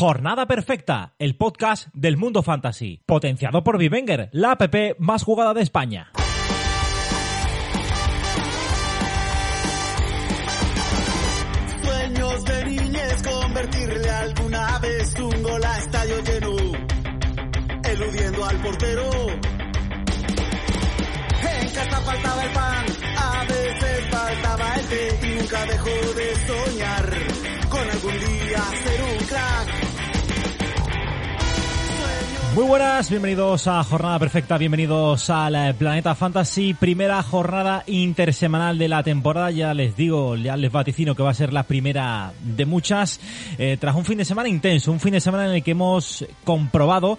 Jornada Perfecta, el podcast del mundo fantasy, potenciado por Vivenger, la app más jugada de España. Sueños de niñez, convertirle alguna vez un gol a estadio lleno, eludiendo al portero. En casa faltaba el pan, a veces faltaba el té y nunca dejó de soñar con algún día ser un crack. Muy buenas, bienvenidos a Jornada Perfecta, bienvenidos al eh, Planeta Fantasy, primera jornada intersemanal de la temporada, ya les digo, ya les vaticino que va a ser la primera de muchas, eh, tras un fin de semana intenso, un fin de semana en el que hemos comprobado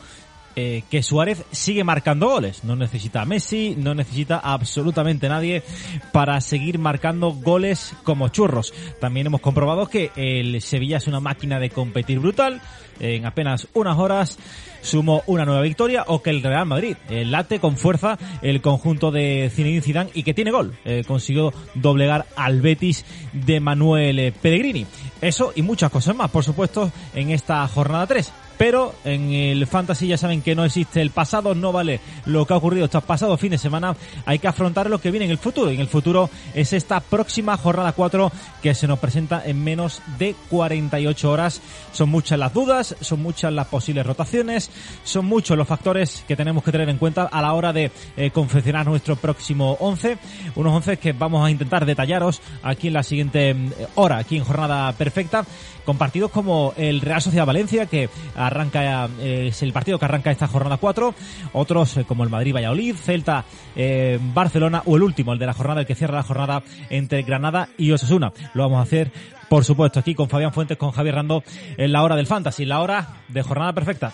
eh, que Suárez sigue marcando goles. No necesita a Messi, no necesita absolutamente nadie para seguir marcando goles como churros. También hemos comprobado que el Sevilla es una máquina de competir brutal. En apenas unas horas sumó una nueva victoria o que el Real Madrid late con fuerza el conjunto de Zinedine Zidane y que tiene gol. Eh, consiguió doblegar al Betis de Manuel eh, Pellegrini. Eso y muchas cosas más, por supuesto, en esta jornada 3 pero en el fantasy ya saben que no existe el pasado, no vale lo que ha ocurrido este pasado fin de semana, hay que afrontar lo que viene en el futuro, y en el futuro es esta próxima jornada 4 que se nos presenta en menos de 48 horas. Son muchas las dudas, son muchas las posibles rotaciones, son muchos los factores que tenemos que tener en cuenta a la hora de eh, confeccionar nuestro próximo 11, unos 11 que vamos a intentar detallaros aquí en la siguiente mm, hora, aquí en jornada perfecta, con partidos como el Real Sociedad Valencia que arranca eh, es el partido que arranca esta jornada 4, otros eh, como el Madrid Valladolid, Celta eh, Barcelona o el último, el de la jornada, el que cierra la jornada entre Granada y Osasuna. Lo vamos a hacer, por supuesto, aquí con Fabián Fuentes, con Javier Rando, en la hora del Fantasy, la hora de jornada perfecta.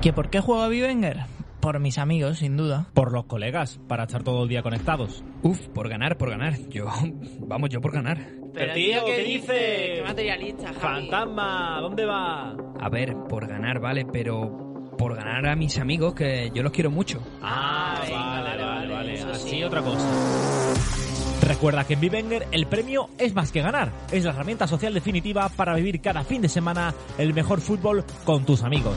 ¿Que por qué juega Bivenger? Por mis amigos, sin duda. Por los colegas, para estar todo el día conectados. Uf, por ganar, por ganar. Yo, vamos, yo por ganar. Pero, tío, ¿qué dice? ¿Qué materialista, Javi? Fantasma, ¿dónde va? A ver, por ganar, vale, pero por ganar a mis amigos, que yo los quiero mucho. Ah, venga, vale, vale, vale, vale, vale. eso Así sí. otra cosa. Recuerda que en Vivenger el premio es más que ganar. Es la herramienta social definitiva para vivir cada fin de semana el mejor fútbol con tus amigos.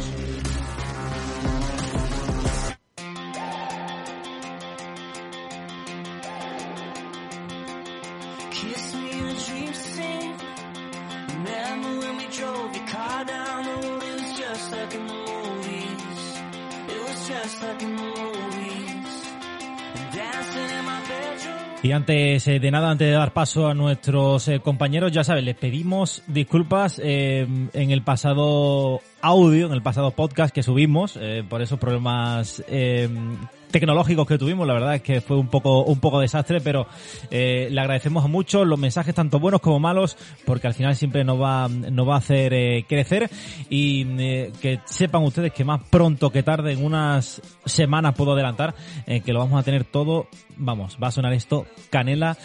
It was just like the movies. Dancing in my. Y antes eh, de nada, antes de dar paso a nuestros eh, compañeros, ya saben, les pedimos disculpas eh, en el pasado audio, en el pasado podcast que subimos, eh, por esos problemas eh, tecnológicos que tuvimos. La verdad es que fue un poco un poco desastre, pero eh, le agradecemos mucho los mensajes tanto buenos como malos, porque al final siempre nos va nos va a hacer crecer y que sepan ustedes que más pronto que tarde, en unas semanas puedo adelantar, que lo vamos a tener todo. Vamos, va a sonar esto canela,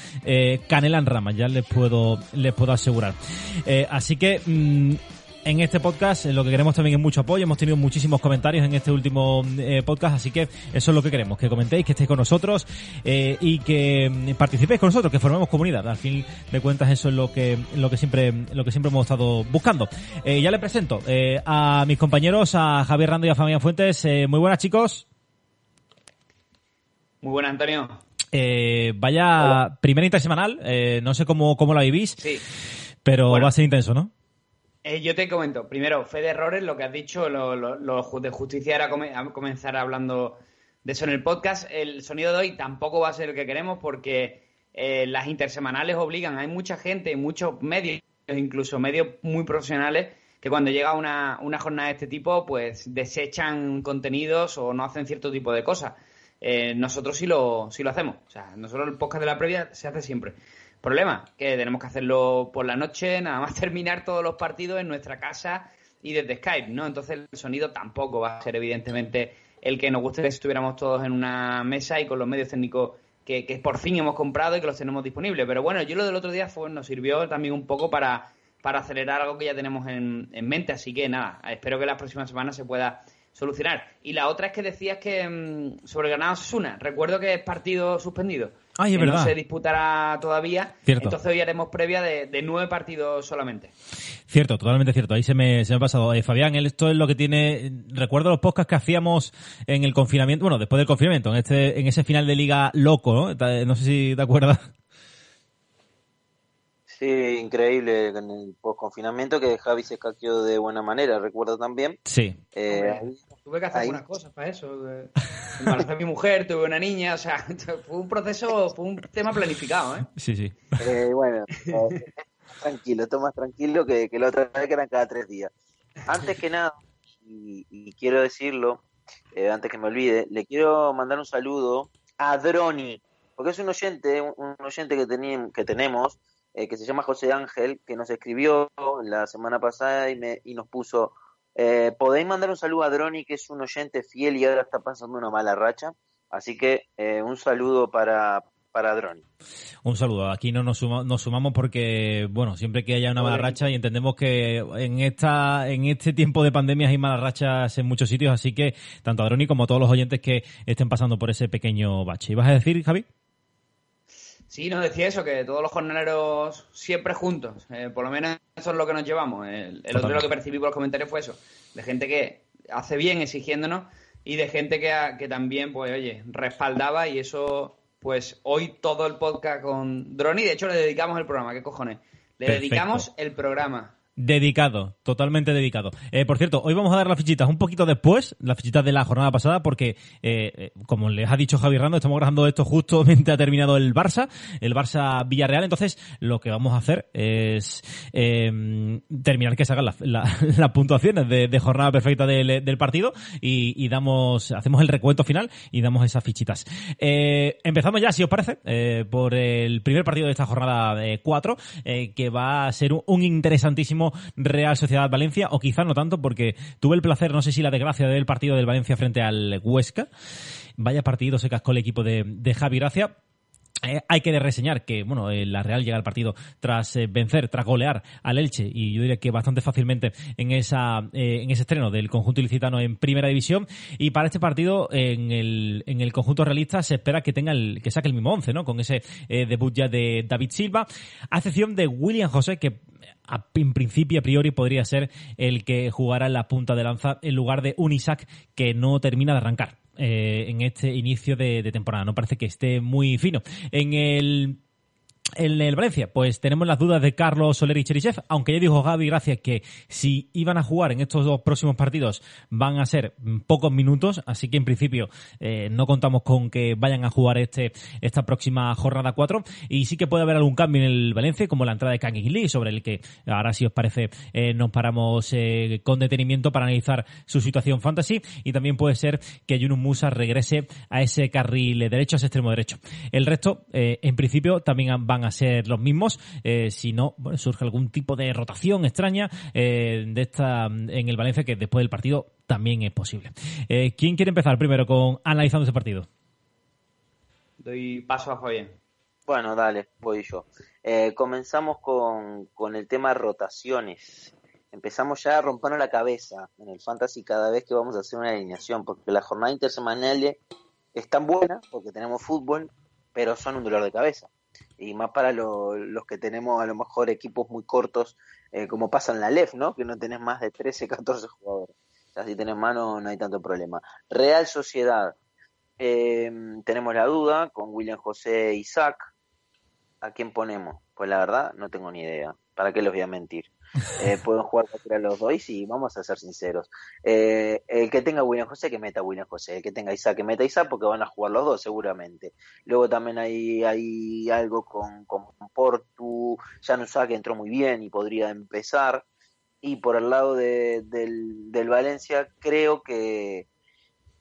canela en ramas, ya les puedo les puedo asegurar. Así que mm, en este podcast eh, lo que queremos también es mucho apoyo. Hemos tenido muchísimos comentarios en este último eh, podcast, así que eso es lo que queremos, que comentéis, que estéis con nosotros eh, y que mm, participéis con nosotros, que formemos comunidad. Al fin de cuentas eso es lo que lo que siempre lo que siempre hemos estado buscando. Eh, ya le presento a mis compañeros, a Javier Rando y a Fabián Fuentes. Muy buenas chicos. Muy buenas, Antonio. Vaya primera intersemanal, no sé cómo, cómo la vivís, Sí. pero Bueno. va a ser intenso, ¿no? Eh, yo te comento, primero, fe de errores, lo que has dicho, lo, lo- lo de justicia era comenzar hablando de eso en el podcast. El sonido de hoy tampoco va a ser el que queremos porque eh, las intersemanales obligan. Hay mucha gente, muchos medios, incluso medios muy profesionales, que cuando llega una, una jornada de este tipo, pues desechan contenidos o no hacen cierto tipo de cosas. Eh, nosotros sí lo, sí lo hacemos. O sea, nosotros el podcast de la previa se hace siempre. Problema, que tenemos que hacerlo por la noche, nada más terminar todos los partidos en nuestra casa y desde Skype, ¿no? Entonces el sonido tampoco va a ser evidentemente el que nos gustaría si estuviéramos todos en una mesa y con los medios técnicos que, que por fin hemos comprado y que los tenemos disponibles. Pero bueno, yo lo del otro día fue, nos sirvió también un poco para, para acelerar algo que ya tenemos en, en mente. Así que nada, espero que las próximas semanas se pueda solucionar. Y la otra es que decías que mm, sobre Granada Osasuna, recuerdo que es partido suspendido. Ay, es que verdad. No se disputará todavía. Cierto. Entonces hoy haremos previa de, de nueve partidos solamente. Cierto, totalmente cierto. Ahí se me, se me ha pasado. Eh, Fabián, esto es lo que tiene. Recuerdo los podcasts que hacíamos en el confinamiento, bueno, después del confinamiento, en este, en ese final de liga loco, ¿no? Ta- No sé si te acuerdas. Sí, increíble en el post-confinamiento que Javi se escaqueó de buena manera, recuerdo también. Sí. Eh, Hombre, tuve que hacer ahí- algunas cosas para eso. Embaracé a mi mujer, tuve una niña, o sea, fue un proceso, fue un tema planificado, ¿eh? Sí, sí. Eh, bueno, eh, tranquilo, esto más tranquilo que, que la otra vez que eran cada tres días. Antes que nada, y, y quiero decirlo, eh, antes que me olvide, le quiero mandar un saludo a Droni, porque es un oyente, un, un oyente que, que tenemos, eh, que se llama José Ángel, que nos escribió la semana pasada y, me, y nos puso, eh, podéis mandar un saludo a Droni, que es un oyente fiel y ahora está pasando una mala racha, así que eh, un saludo para, para Droni. Un saludo. Aquí no nos, suma- nos sumamos porque, bueno, siempre que haya una mala racha y entendemos que en esta en este tiempo de pandemias hay malas rachas en muchos sitios, así que tanto Adroni como todos los oyentes que estén pasando por ese pequeño bache. ¿Ibas a decir, Javi? Sí, nos decía eso, que todos los jornaleros siempre juntos. eh, por lo menos eso es lo que nos llevamos. El, el otro lo que percibí por los comentarios fue eso. De gente que hace bien exigiéndonos y de gente que, que también, pues, oye, respaldaba y eso, pues, hoy todo el podcast con Droni, de hecho le dedicamos el programa, ¿qué cojones? Le Perfecto. dedicamos el programa. Dedicado, totalmente dedicado. Eh, por cierto, hoy vamos a dar las fichitas un poquito después, las fichitas de la jornada pasada, porque, eh, eh, como les ha dicho Javi Rando, estamos grabando esto justamente ha terminado el Barça, el Barça Villarreal, entonces lo que vamos a hacer es eh, terminar que salgan las la- las puntuaciones de, de jornada perfecta del, partido y, damos, hacemos el recuento final y damos esas fichitas. Eh, empezamos ya, si os parece, por el primer partido de esta jornada 4, que va a ser un interesantísimo Real Sociedad Valencia, o quizá no tanto, porque tuve el placer, no sé si la desgracia del partido del Valencia frente al Huesca. Vaya partido se cascó el equipo de, de Javi Gracia. Eh, hay que reseñar que bueno eh, la Real llega al partido tras eh, vencer, tras golear al Elche y yo diría que bastante fácilmente en esa eh, en ese estreno del conjunto ilicitano en Primera División y para este partido en el, en el conjunto realista se espera que tenga el, que saque el mismo once, ¿no? Con ese debut ya de David Silva, a excepción de William José que en principio a priori podría ser el que jugara en la punta de lanza en lugar de un Isaac que no termina de arrancar eh, en este inicio de, de temporada. No parece que esté muy fino. En el en el Valencia, pues tenemos las dudas de Carlos Soler y Cherichev, aunque ya dijo Gaby Gracias que si iban a jugar en estos dos próximos partidos van a ser mm, pocos minutos, así que en principio eh, no contamos con que vayan a jugar este esta próxima jornada 4 y sí que puede haber algún cambio en el Valencia, como la entrada de Kang Lee, sobre el que ahora si os parece eh, nos paramos eh, con detenimiento para analizar su situación fantasy. Y también puede ser que Yunus Musa regrese a ese carril derecho, a ese extremo derecho. El resto, en principio, también van a ser los mismos. eh, si no, bueno, surge algún tipo de rotación extraña eh, de esta en el Valencia, que después del partido también es posible. Eh, ¿Quién quiere empezar primero con analizando ese partido? Doy paso a Fabián. Bueno, dale, voy yo. Eh, comenzamos con, con el tema rotaciones. Empezamos ya a rompernos la cabeza en el fantasy cada vez que vamos a hacer una alineación, porque la jornada intersemanal es tan buena, porque tenemos fútbol, pero son un dolor de cabeza. Y más para lo- los que tenemos a lo mejor equipos muy cortos, eh, como pasa en la LEF, ¿no? Que no tenés más de 13, 14 jugadores. O sea, si tenés mano no hay tanto problema. Real Sociedad. Eh, tenemos la duda con William José Isaac. ¿A quién ponemos? Pues la verdad, no tengo ni idea. ¿Para qué les voy a mentir? Eh, pueden jugar cualquiera de los dos y vamos a ser sinceros. Eh, el que tenga William José, que meta William José. El que tenga Isaac, que meta Isaac, porque van a jugar los dos seguramente. Luego también hay, hay algo con, con Portu. Januzak que entró muy bien y podría empezar. Y por el lado de- del, del Valencia, creo que,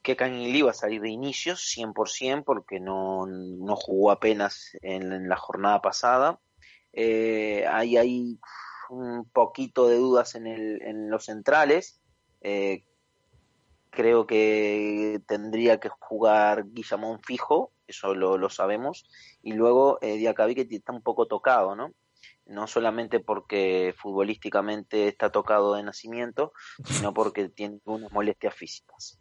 que Canilí va a salir de inicio 100% porque no, no jugó apenas en, la jornada pasada. Eh, hay, hay un poquito de dudas en, el, en los centrales. Eh, creo que tendría que jugar Guillamón fijo, eso lo, lo sabemos. Y luego eh, Diacabí que está un poco tocado, ¿no? no solamente porque futbolísticamente está tocado de nacimiento, sino porque tiene unas molestias físicas.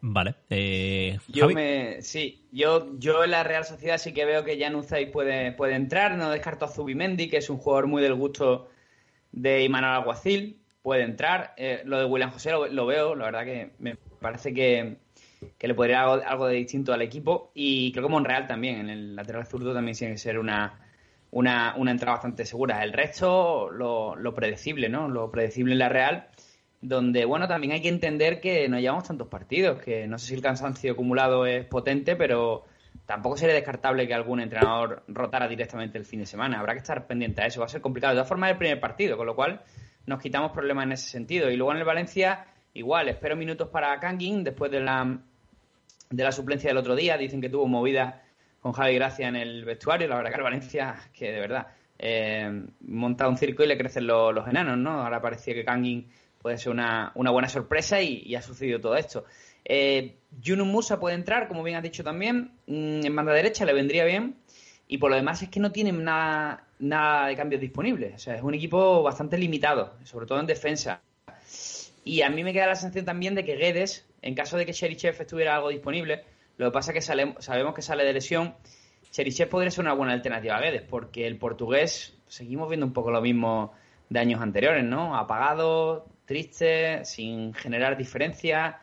Vale. Eh, Yo me, sí, yo, yo en la Real Sociedad sí que veo que Jan Uzay puede, puede entrar. No descarto a Zubimendi, que es un jugador muy del gusto de Imanol Alguacil. Puede entrar. Eh, lo de William José lo, lo veo, la verdad que me parece que, que le podría algo, algo de distinto al equipo. Y creo que Monreal también, en el lateral zurdo también tiene que ser una, una, una entrada bastante segura. El resto, lo, lo predecible, ¿no? Lo predecible en la Real donde, bueno, también hay que entender que no llevamos tantos partidos, que no sé si el cansancio acumulado es potente, pero tampoco sería descartable que algún entrenador rotara directamente el fin de semana. Habrá que estar pendiente a eso, va a ser complicado. De todas formas, el primer partido, con lo cual nos quitamos problemas en ese sentido. Y luego en el Valencia, igual, espero minutos para Kangin después de la, de la suplencia del otro día. Dicen que tuvo movida con Javi Gracia en el vestuario. La verdad que el Valencia, que de verdad, eh, monta un circo y le crecen los, enanos, ¿no? Ahora parecía que Kangin puede ser una, una buena sorpresa y ha sucedido todo esto. Eh, Musa puede entrar, como bien has dicho también, mm, en banda derecha le vendría bien. Y por lo demás es que no tienen nada, nada de cambios disponibles. O sea, es un equipo bastante limitado, sobre todo en defensa. Y a mí me queda la sensación también de que Guedes, en caso de que Cherichev estuviera algo disponible, lo que pasa es que sabemos que sale de lesión, Cherichev podría ser una buena alternativa a Guedes, porque el portugués seguimos viendo un poco lo mismo de años anteriores, ¿no? Apagado, triste, sin generar diferencia.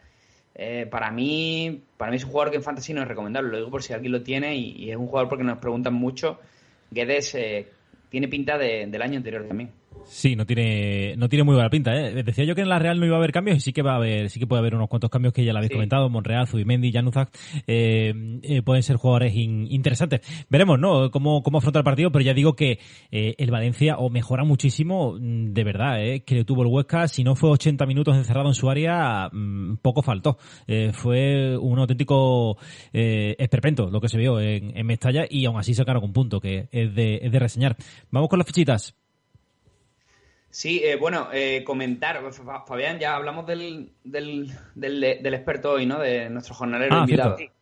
Eh, para mí, para mí es un jugador que en Fantasy no es recomendable, lo digo por si alguien lo tiene y, es un jugador porque nos preguntan mucho. Guedes eh, tiene pinta de- del año anterior también. Sí, no tiene, no tiene muy buena pinta, ¿eh? Decía yo que en la Real no iba a haber cambios y sí que va a haber, sí que puede haber unos cuantos cambios que ya lo habéis Sí. comentado, Monreal, Zubimendi, Januzak, eh, eh, pueden ser jugadores in- interesantes. Veremos, ¿no? Cómo, cómo afronta el partido, pero ya digo que eh, el Valencia o mejora muchísimo, mm, de verdad, ¿eh? Que le tuvo el Huesca, si no fue 80 minutos encerrado en su área, mm, poco faltó. Eh, fue un auténtico eh, esperpento lo que se vio en, en Mestalla y aún así sacaron un punto que es de, es de reseñar. Vamos con las fichitas. Sí, eh, bueno, eh, comentar, Fa- Fabián, ya hablamos del, del, del, del experto hoy, ¿no? De nuestro jornalero Ah, invitado. cierto.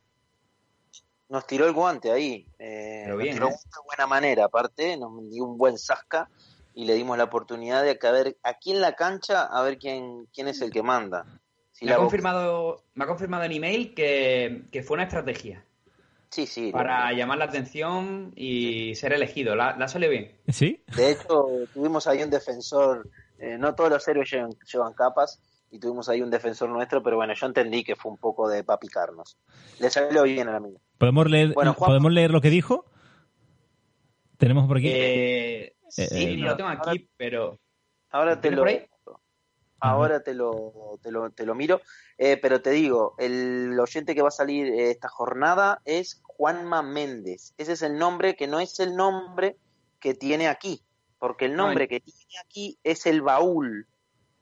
Nos tiró el guante ahí. eh, Pero nos bien, tiró ¿eh? de buena manera, aparte, nos dio un buen zasca y le dimos la oportunidad de a ver aquí en la cancha, a ver quién, quién es el que manda. Si Me ha, confirmado, me ha confirmado en email que, que fue una estrategia Sí, sí. para llamar la atención y ser elegido. La, la salió bien. ¿Sí? De hecho, tuvimos ahí un defensor, eh, no todos los héroes llevan, llevan capas, y tuvimos ahí un defensor nuestro, pero bueno, yo entendí que fue un poco de papicarnos. Le salió bien al amigo. ¿Podemos leer, Bueno, Juan- ¿podemos leer lo que dijo? Tenemos por aquí. Eh, sí, eh, lo tengo aquí, pero... Ahora ¿Lo te lo, por ahí? Ahora te lo, te lo, te lo miro, Eh, pero te digo, el oyente que va a salir eh, esta jornada es Juanma Méndez. Ese es el nombre que no es el nombre que tiene aquí, porque el nombre que tiene aquí es el baúl,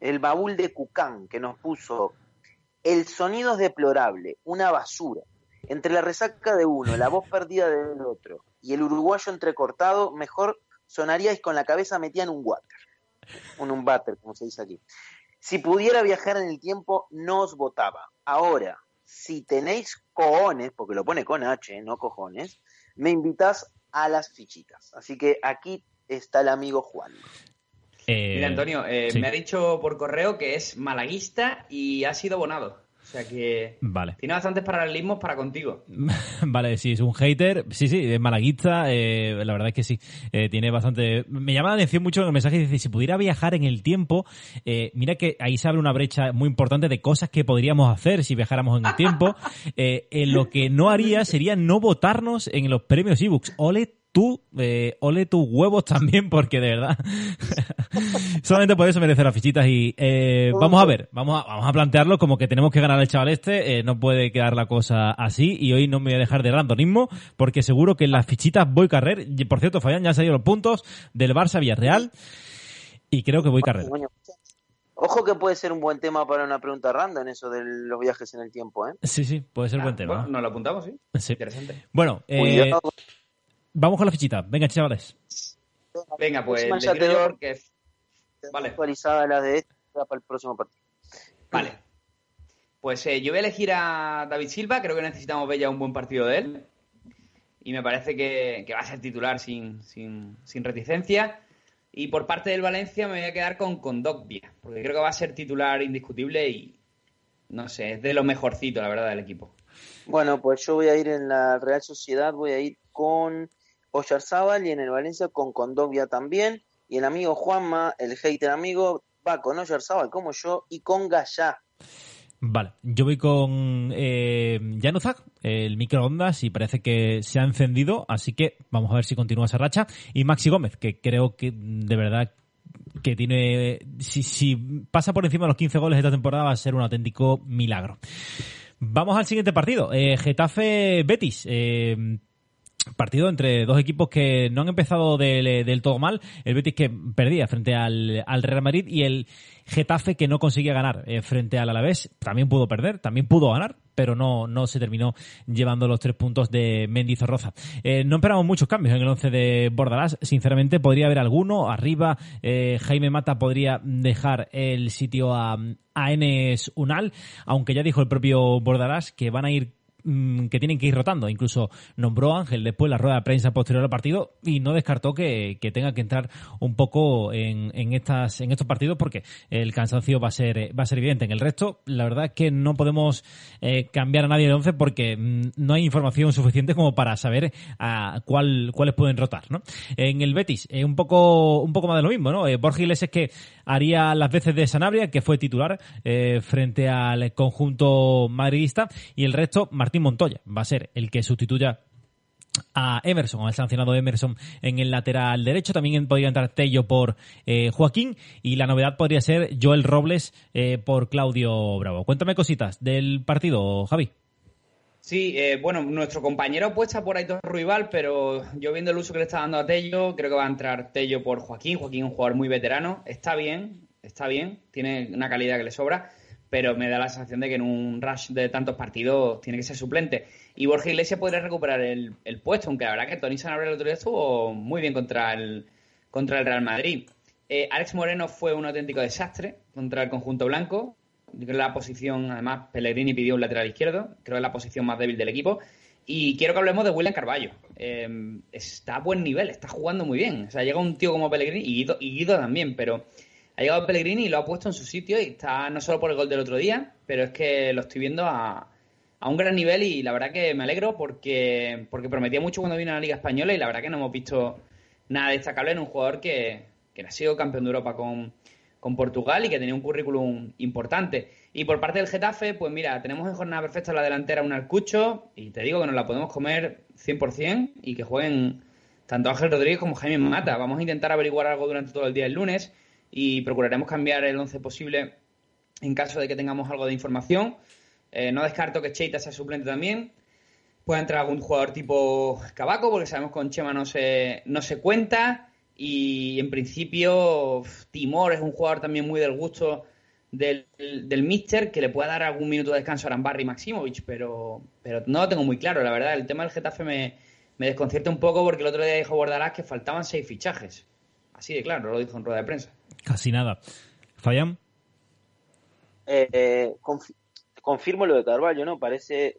el baúl de Cucán, que nos puso el sonido es deplorable, una basura. Entre la resaca de uno, la voz perdida del otro y el uruguayo entrecortado, mejor sonaríais con la cabeza metida en un water. Un, un váter, como se dice aquí. Si pudiera viajar en el tiempo, no os votaba. Ahora, si tenéis cojones, porque lo pone con H, no cojones, me invitas a las fichitas. Así que aquí está el amigo Juan. Eh, Mira, Antonio, eh, sí. me ha dicho por correo que es malaguista y ha sido abonado. O sea que Vale. tiene bastantes paralelismos para contigo. Vale, sí, es un hater. Sí, sí, es malaguista. eh, la verdad es que sí. eh, tiene bastante. Me llama la atención mucho el mensaje. Dice: si pudiera viajar en el tiempo, eh, mira que ahí se abre una brecha muy importante de cosas que podríamos hacer si viajáramos en el tiempo. Eh, eh, lo que no haría sería no votarnos en los premios ebooks. Ole tú, eh, ole tus huevos también, porque de verdad. Solamente por eso merece las fichitas y eh, vamos a ver, vamos a, vamos a plantearlo como que tenemos que ganar al chaval este, eh, no puede quedar la cosa así y hoy no me voy a dejar de randonismo porque seguro que en las fichitas voy carrer, y por cierto Fabián ya han salido los puntos del Barça Villarreal y creo que voy carrer. Coño, Ojo que puede ser un buen tema para una pregunta random, eso de los viajes en el tiempo, ¿eh? Sí, sí, puede ser Ah, buen tema. Bueno, nos lo apuntamos, sí. Sí. Interesante. Bueno, eh. Vamos con la fichita. Venga, chavales. Venga, pues ya te Vale. actualizada las de esta para el próximo partido. Vale. Pues eh, yo voy a elegir a David Silva, creo que necesitamos ver ya un buen partido de él. Y me parece que, que va a ser titular sin, sin, sin reticencia. Y por parte del Valencia me voy a quedar con Condogbia, porque creo que va a ser titular indiscutible y no sé, es de lo mejorcito, la verdad, del equipo. Bueno, pues yo voy a ir en la Real Sociedad, voy a ir con Oyarzábal y en el Valencia con Condovia también. Y el amigo Juanma, el hater amigo, va con Oyarzábal como yo y con Gallá. Vale, yo voy con eh, el microondas, y parece que se ha encendido, así que vamos a ver si continúa esa racha. Y Maxi Gómez, que creo que de verdad que tiene. Si, pasa por encima de los 15 goles esta temporada, va a ser un auténtico milagro. Vamos al siguiente partido. Eh, Getafe-Betis. Eh, partido entre dos equipos que no han empezado del, del todo mal. El Betis que perdía frente al, al Real Madrid y el Getafe que no conseguía ganar eh, frente al Alavés. También pudo perder, también pudo ganar, pero no, no se terminó llevando los tres puntos de Mendizorroza. Eh, no esperamos muchos cambios en el once de Bordalás. Sinceramente, podría haber alguno. Arriba, eh, Jaime Mata podría dejar el sitio a, a Enes Unal, aunque ya dijo el propio Bordalás que van a ir que tienen que ir rotando. Incluso nombró Ángel después la rueda de prensa posterior al partido y no descartó que, que tenga que entrar un poco en, en, estas, en estos partidos porque el cansancio va a ser, va a ser evidente. En el resto, la verdad es que no podemos eh, cambiar a nadie de once porque mm, no hay información suficiente como para saber a cuál, cuáles pueden rotar, ¿no? En el Betis, eh, un poco, un poco más de lo mismo, ¿no? Eh, Iglesias que haría las veces de Sanabria, que fue titular eh, frente al conjunto madridista, y el resto, Martín Montoya, va a ser el que sustituya a Emerson, al sancionado Emerson en el lateral derecho. También podría entrar Tello por eh, Joaquín y la novedad podría ser Joel Robles eh, por Claudio Bravo. Cuéntame cositas del partido, Javi. Sí, eh, bueno, nuestro compañero apuesta por Aitor Ruibal, pero yo viendo el uso que le está dando a Tello, creo que va a entrar Tello por Joaquín. Joaquín es un jugador muy veterano, está bien, está bien, tiene una calidad que le sobra, pero me da la sensación de que en un rush de tantos partidos tiene que ser suplente. Y Borja Iglesias podría recuperar el, el puesto, aunque la verdad que Tony Sanabria el otro día estuvo muy bien contra el, contra el Real Madrid. Eh, Alex Moreno fue un auténtico desastre contra el conjunto blanco. Yo creo que la posición, además, Pellegrini pidió un lateral izquierdo, creo que es la posición más débil del equipo. Y quiero que hablemos de William Carballo. Eh, está a buen nivel, está jugando muy bien. O sea, llega un tío como Pellegrini y Guido, y Guido también, pero ha llegado Pellegrini y lo ha puesto en su sitio y está no solo por el gol del otro día, pero es que lo estoy viendo a, a un gran nivel y la verdad que me alegro porque, porque prometía mucho cuando vino a la Liga Española y la verdad que no hemos visto nada destacable en un jugador que, que ha sido campeón de Europa con, con Portugal y que tenía un currículum importante. Y por parte del Getafe, pues mira, tenemos en jornada perfecta la delantera un Arcucho y te digo que nos la podemos comer 100% y que jueguen tanto Ángel Rodríguez como Jaime Mata. Vamos a intentar averiguar algo durante todo el día del lunes y procuraremos cambiar el 11 posible en caso de que tengamos algo de información. Eh, no descarto que Cheita sea suplente también. Puede entrar algún jugador tipo Cabaco, porque sabemos que con Chema no se, no se cuenta. Y en principio, Timor es un jugador también muy del gusto del, del Mister, que le pueda dar algún minuto de descanso a Arambarri y Maximovic, pero, pero no lo tengo muy claro, la verdad. El tema del Getafe me, me desconcierta un poco porque el otro día dijo Bordalás que faltaban seis fichajes. Así de claro, lo dijo en rueda de prensa. Casi nada. Fabián. Eh, eh, conf confirmo lo de Carvalho, ¿no? Parece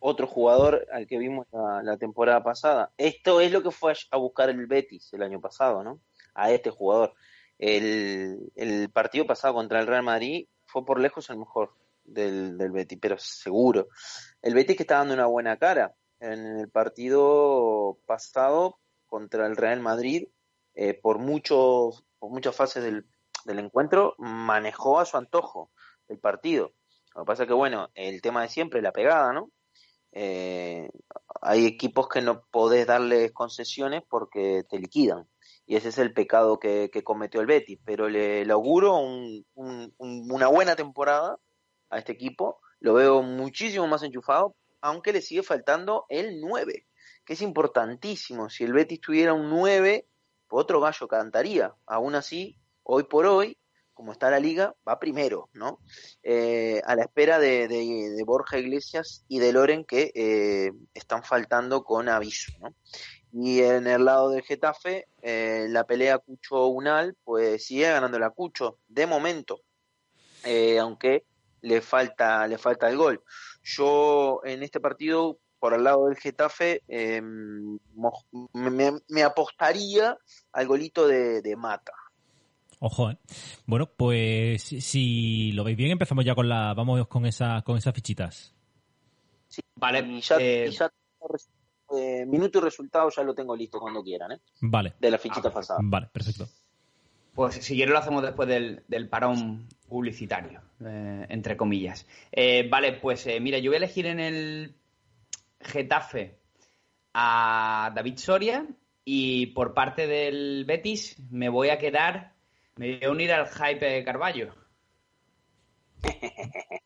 otro jugador al que vimos la, la, temporada pasada. Esto es lo que fue a buscar el Betis el año pasado, ¿no? A este jugador. El, el partido pasado contra el Real Madrid fue por lejos el mejor del, del Betis, pero seguro. El Betis que está dando una buena cara. En el partido pasado contra el Real Madrid, eh, por, muchos, por muchas fases del, del encuentro, manejó a su antojo el partido. Lo que pasa que, bueno, el tema de siempre, la pegada, ¿no? Eh, hay equipos que no podés darles concesiones porque te liquidan. Y ese es el pecado que, cometió el Betis. Pero le, auguro un, un, una buena temporada a este equipo. Lo veo muchísimo más enchufado, aunque le sigue faltando el 9, que es importantísimo. Si el Betis tuviera un 9, otro gallo cantaría. Aún así, hoy por hoy, como está la liga, va primero, ¿no? Eh, a la espera de, Borja Iglesias y de Loren que eh, están faltando con aviso, ¿no? Y en el lado del Getafe, eh, la pelea Cucho-Unal, pues sigue ganando la Cucho, de momento, aunque le falta, le falta el gol. Yo en este partido por el lado del Getafe, me- me apostaría al golito de, de Mata. Ojo, ¿eh? Bueno, pues si- lo veis bien, empezamos ya con la. Vamos con, esa, con esas fichitas. Vale, Y ya, eh, y ya eh, minuto y resultado ya lo tengo listo cuando quieran, ¿eh? Vale, De la fichita pasada. vale, perfecto. Pues si quieres lo hacemos después del, del parón publicitario, eh, entre comillas. Eh, vale, pues eh, mira, yo voy a elegir en el Getafe a David Soria y por parte del Betis me voy a quedar, me voy a unir al hype de Carballo.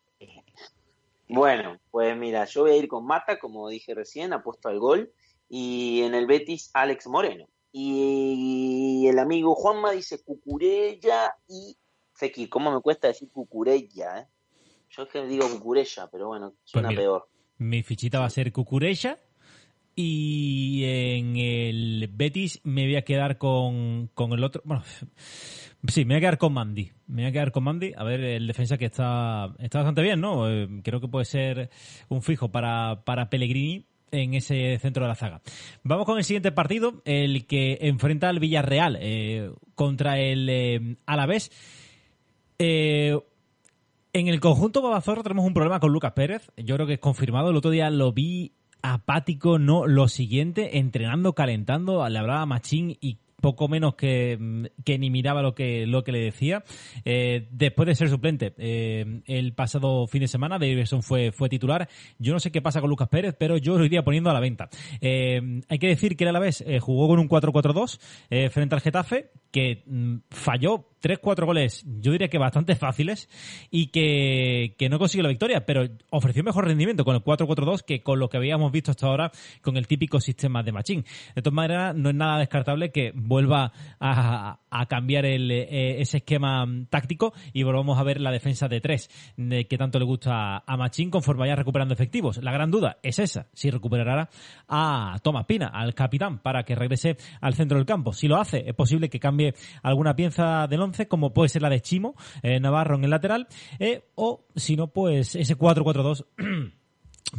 Bueno, pues mira, yo voy a ir con Mata, como dije recién, apuesto al gol. Y en el Betis, Alex Moreno. Y el amigo Juanma dice Cucurella y Fekir. ¿Cómo me cuesta decir Cucurella? Eh? Yo es que digo Cucurella, pero bueno, suena mira. peor. Mi fichita va a ser Cucurecha. Y en el Betis me voy a quedar con, con el otro. Bueno, sí, me voy a quedar con Mandy. Me voy a quedar con Mandy. A ver, el defensa que está, está bastante bien, ¿no? Eh, creo que puede ser un fijo para, para Pellegrini en ese centro de la zaga. Vamos con el siguiente partido, el que enfrenta al Villarreal eh, contra el eh, Alavés. En el conjunto Babazorro tenemos un problema con Lucas Pérez. Yo creo que es confirmado. El otro día lo vi apático, no lo siguiente, entrenando, calentando, le hablaba a Machín y poco menos que, que ni miraba lo que, lo que le decía. Eh, después de ser suplente eh, el pasado fin de semana, Davidson fue, fue titular. Yo no sé qué pasa con Lucas Pérez, pero yo lo iría poniendo a la venta. Eh, hay que decir que el Alavés jugó con un 4-4-2 eh, frente al Getafe, que mm, falló 3-4 goles, yo diría que bastante fáciles, y que, que no consiguió la victoria, pero ofreció mejor rendimiento con el 4-4-2 que con lo que habíamos visto hasta ahora con el típico sistema de Machín. De todas maneras, no es nada descartable que vuelva a, cambiar el, eh, ese esquema táctico y volvamos a ver la defensa de tres de que tanto le gusta a Machín conforme vaya recuperando efectivos. La gran duda es esa, si recuperará a Tomás Pina, al capitán, para que regrese al centro del campo. Si lo hace, es posible que cambie alguna pieza del como puede ser la de Chimo, eh, Navarro en el lateral, eh, o si no, pues ese 4-4-2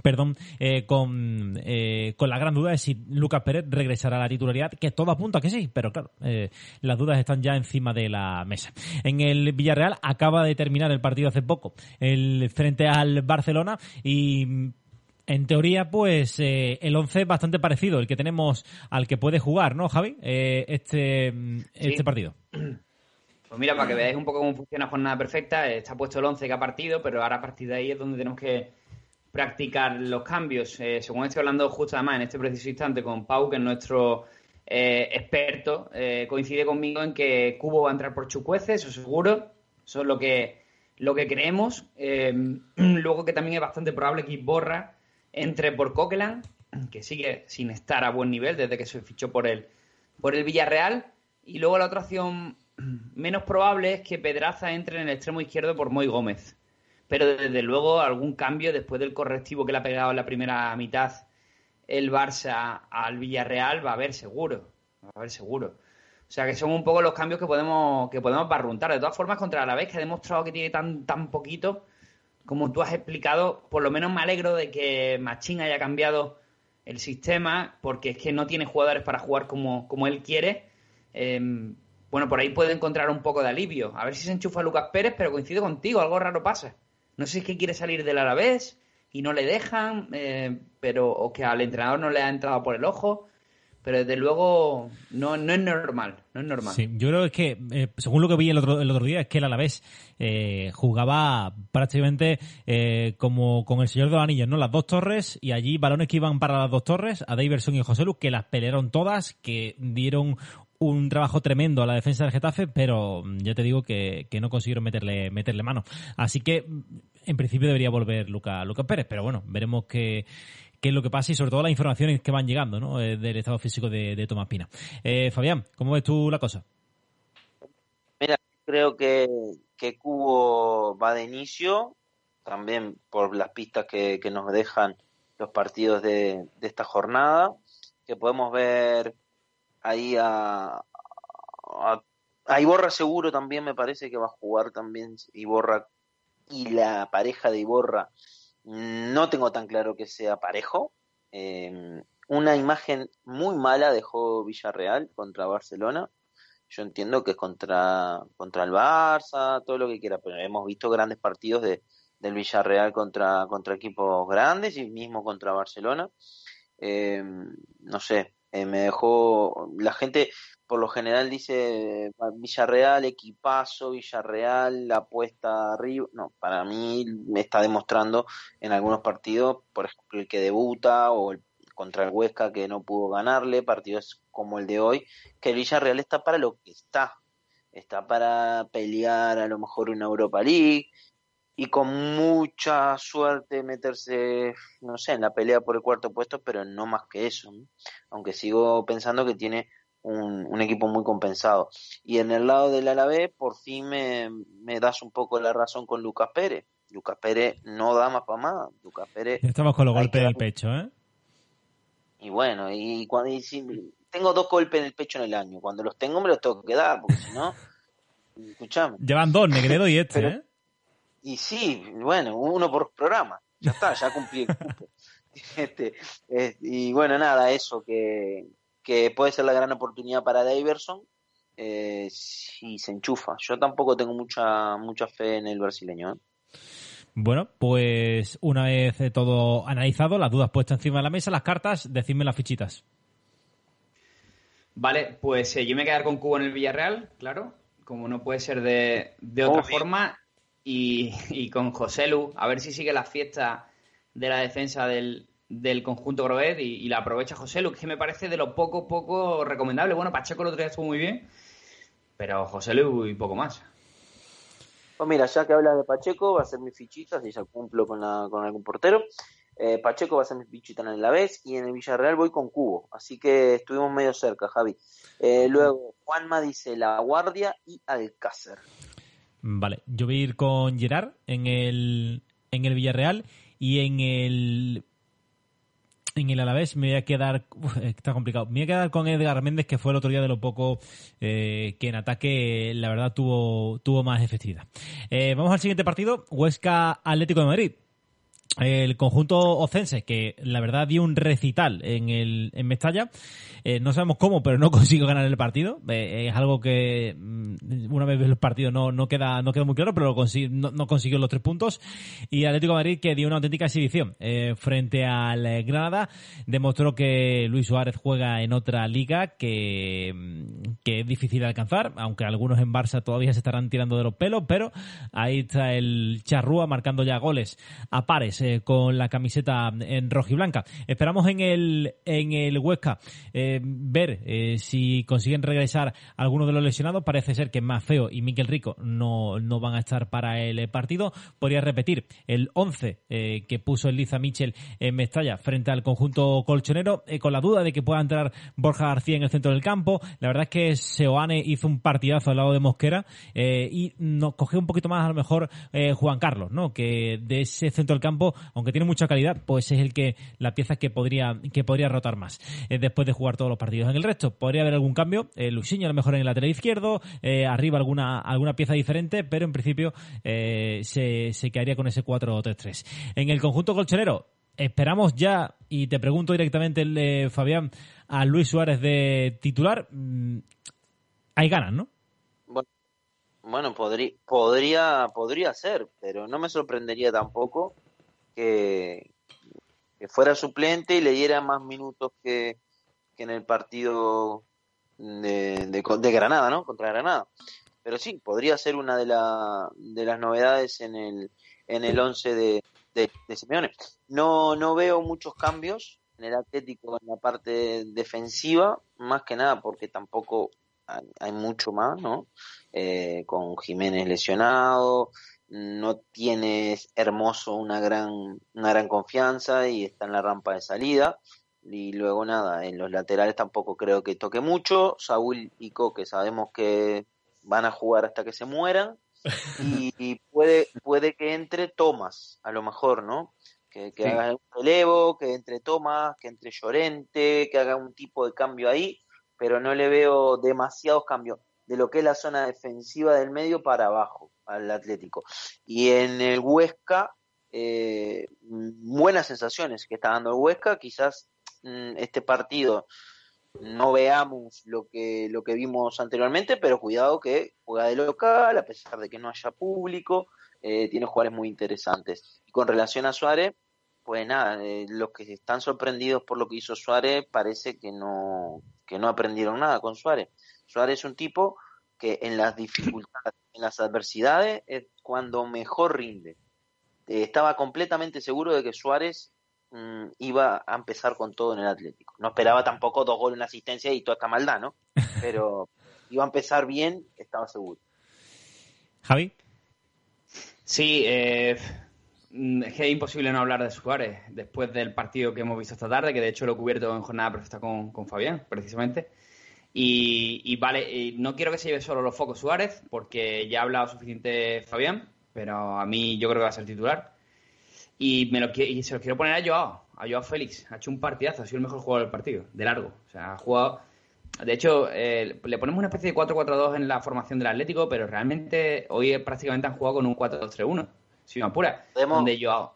perdón, eh, con, eh, con la gran duda de si Lucas Pérez regresará a la titularidad, que todo apunta a que sí, pero claro, eh, las dudas están ya encima de la mesa. En el Villarreal acaba de terminar el partido hace poco, el frente al Barcelona y en teoría, pues eh, el 11 es bastante parecido, el que tenemos al que puede jugar, ¿no, Javi? Eh, este, mm, este partido. Pues mira, para que veáis un poco cómo funciona Jornada Perfecta, está puesto el 11 que ha partido, pero ahora a partir de ahí es donde tenemos que practicar los cambios. Eh, según estoy hablando justo además en este preciso instante con Pau, que es nuestro eh, experto, eh, coincide conmigo en que Cubo va a entrar por Chucuece, eso seguro. Eso es lo que, lo que creemos. Luego que también es bastante probable que Iborra entre por Coquelin, que sigue sin estar a buen nivel desde que se fichó por el, por el Villarreal. Y luego la otra opción menos probable es que Pedraza entre en el extremo izquierdo por Moy Gómez. Pero desde luego algún cambio después del correctivo que le ha pegado en la primera mitad el Barça al Villarreal va a haber seguro. Va a haber seguro. O sea que son un poco los cambios que podemos, que podemos barruntar. De todas formas, contra la vez que ha demostrado que tiene tan, tan poquito, como tú has explicado, por lo menos me alegro de que Machín haya cambiado el sistema, porque es que no tiene jugadores para jugar como, como él quiere. Eh, bueno, por ahí puede encontrar un poco de alivio. A ver si se enchufa Lucas Pérez, pero coincido contigo, algo raro pasa. No sé si es que quiere salir del Alavés y no le dejan, eh, pero o que al entrenador no le ha entrado por el ojo, pero desde luego no, no es normal, no es normal. Sí, yo creo que, eh, según lo que vi el otro, día, es que el Alavés eh, jugaba prácticamente como con el Señor de los Anillos, ¿no? Las dos torres y allí balones que iban para las dos torres, a Daverson y José Luz, que las pelearon todas, que dieron un trabajo tremendo a la defensa del Getafe, pero mm, ya te digo que, que no consiguieron meterle, meterle mano. Así que, mm, en principio debería volver Luca, Lucas Pérez, pero bueno, veremos qué, qué es lo que pasa y sobre todo las informaciones que van llegando ¿no? Eh, del estado físico de, de Tomás Pina. Eh, Fabián, ¿cómo ves tú la cosa? Mira, creo que, que Cubo va de inicio, también por las pistas que, que nos dejan los partidos de, de esta jornada, que podemos ver ahí a, a, Iborra seguro también me parece que va a jugar también Iborra y la pareja de Iborra no tengo tan claro que sea parejo, Eh, una imagen muy mala dejó Villarreal contra Barcelona. Yo entiendo que es contra, contra el Barça, todo lo que quiera, pero hemos visto grandes partidos de, del Villarreal contra, contra equipos grandes y mismo contra Barcelona. Eh, no sé, eh, me dejó. La gente por lo general dice Villarreal, equipazo, Villarreal, la apuesta arriba. No, para mí me está demostrando en algunos partidos, por ejemplo, el que debuta o el contra el Huesca que no pudo ganarle, partidos como el de hoy, que el Villarreal está para lo que está. Está para pelear a lo mejor una Europa League y con mucha suerte meterse, no sé, en la pelea por el cuarto puesto, pero no más que eso. ¿no? Aunque sigo pensando que tiene un, un, equipo muy compensado. Y en el lado del Alavés, por fin me, me das un poco la razón con Lucas Pérez. Lucas Pérez no da más para más. Lucas Pérez. Estamos con los golpes del pecho, ¿eh? Y bueno, y cuando y si, tengo dos golpes en el pecho en el año. Cuando los tengo me los tengo que dar, porque si no, escuchame. Llevan dos, Negredo y este, Pero- ¿eh? Y sí, bueno, uno por programa. Ya está, ya cumplí el cupo. Este, y bueno, nada, eso, que, que puede ser la gran oportunidad para Daverson eh, si se enchufa. Yo tampoco tengo mucha mucha fe en el brasileño. ¿eh? Bueno, pues una vez todo analizado, las dudas puestas encima de la mesa, las cartas, decidme las fichitas. Vale, pues eh, yo me voy a quedar con Cubo en el Villarreal, claro, como no puede ser de, de otra Obvio. forma, y, y con José Lu, a ver si sigue la fiesta de la defensa del, del conjunto Groet y, y la aprovecha José Lu, que me parece de lo poco, poco recomendable. Bueno, Pacheco el otro día estuvo muy bien, pero José Lu y poco más. Pues mira, ya que hablas de Pacheco, va a ser mi fichita, si ya cumplo con, la, con algún portero. Eh, Pacheco va a ser mi fichita en la vez y en el Villarreal voy con Cubo. Así que estuvimos medio cerca, Javi. Eh, luego, Juanma dice La Guardia y Alcácer. Vale, yo voy a ir con Gerard en el, en el Villarreal y en el en el Alavés me voy a quedar está complicado me voy a quedar con Edgar Méndez que fue el otro día de lo poco eh, que en ataque la verdad tuvo tuvo más efectividad Eh, vamos al siguiente partido Huesca Atlético de Madrid el conjunto ocense, que la verdad dio un recital en el en Mestalla. Eh, no sabemos cómo, pero no consiguió ganar el partido. Es algo que una vez ves los partidos no, no queda no queda muy claro, pero lo consi- no, no consiguió los tres puntos. Y Atlético Madrid que dio una auténtica exhibición eh, frente al eh, Granada. Demostró que Luis Suárez juega en otra liga que, mm, que es difícil de alcanzar, aunque algunos en Barça todavía se estarán tirando de los pelos, pero ahí está el Charrúa marcando ya goles a pares eh, con la camiseta en rojiblanca. Esperamos en el en el Huesca eh, ver si consiguen regresar algunos de los lesionados. Parece ser que más feo y Miquel Rico no, no van a estar para el eh, partido. Podría repetir el 11 eh, que puso el Liza Michel en Mestalla frente al conjunto colchonero, eh, con la duda de que pueda entrar Borja García en el centro del campo. La verdad es que Seoane hizo un partidazo al lado de Mosquera y nos cogió un poquito más a lo mejor Juan Carlos, ¿no? Que de ese centro del campo, aunque tiene mucha calidad, pues es el que la pieza que podría que podría rotar más después de jugar todos los partidos. En el resto podría haber algún cambio, Luciño a lo mejor en el lateral izquierdo, arriba alguna alguna pieza diferente, pero en principio eh, se, se quedaría con ese 4-3-3. En el conjunto colchonero esperamos ya y te pregunto directamente eh, Fabián a Luis Suárez de titular. Mm, Hay ganas, ¿no? Bueno, bueno podría, podría, ser, pero no me sorprendería tampoco que, que fuera suplente y le diera más minutos que, que en el partido de, de, de Granada, ¿no? Contra Granada. Pero sí, podría ser una de, la, de las novedades en el, en el 11 de, de, de Simeone. No, no veo muchos cambios en el Atlético en la parte defensiva, más que nada porque tampoco hay, hay mucho más, ¿no? Eh, con Jiménez lesionado, no tienes Hermoso una gran, una gran confianza y está en la rampa de salida. Y luego nada, en los laterales tampoco creo que toque mucho. Saúl y Coque sabemos que van a jugar hasta que se mueran. Y, y puede, puede que entre Tomás, a lo mejor, ¿no? Que, que Sí. haga un relevo, que entre Tomás, que entre Llorente, que haga un tipo de cambio ahí, pero no le veo demasiados cambios de lo que es la zona defensiva del medio para abajo al Atlético. Y en el Huesca, eh, buenas sensaciones que está dando el Huesca. Quizás este partido no veamos lo que, lo que vimos anteriormente, pero cuidado que juega de local, a pesar de que no haya público, eh, tiene jugadores muy interesantes. Y con relación a Suárez, pues nada, eh, los que están sorprendidos por lo que hizo Suárez parece que no, que no aprendieron nada con Suárez. Suárez es un tipo que en las dificultades, en las adversidades, es cuando mejor rinde. Eh, estaba completamente seguro de que Suárez mm, iba a empezar con todo en el Atlético. No esperaba tampoco dos goles, una asistencia y toda esta maldad, ¿no? Pero iba a empezar bien, estaba seguro. Javi. Sí, eh, mm, es que es imposible no hablar de Suárez después del partido que hemos visto esta tarde, que de hecho lo he cubierto en jornada perfecta con, con Fabián, precisamente. Y, y vale, y no quiero que se lleve solo los focos Suárez, porque ya ha hablado suficiente Fabián, pero a mí yo creo que va a ser titular. Y, me lo, y se lo quiero poner a Joao, a Joao Félix. Ha hecho un partidazo, ha sido el mejor jugador del partido, de largo. O sea, ha jugado. De hecho, eh, le ponemos una especie de 4-4-2 en la formación del Atlético, pero realmente hoy prácticamente han jugado con un 4-2-3-1, si me apura. Podemos- Donde Joao.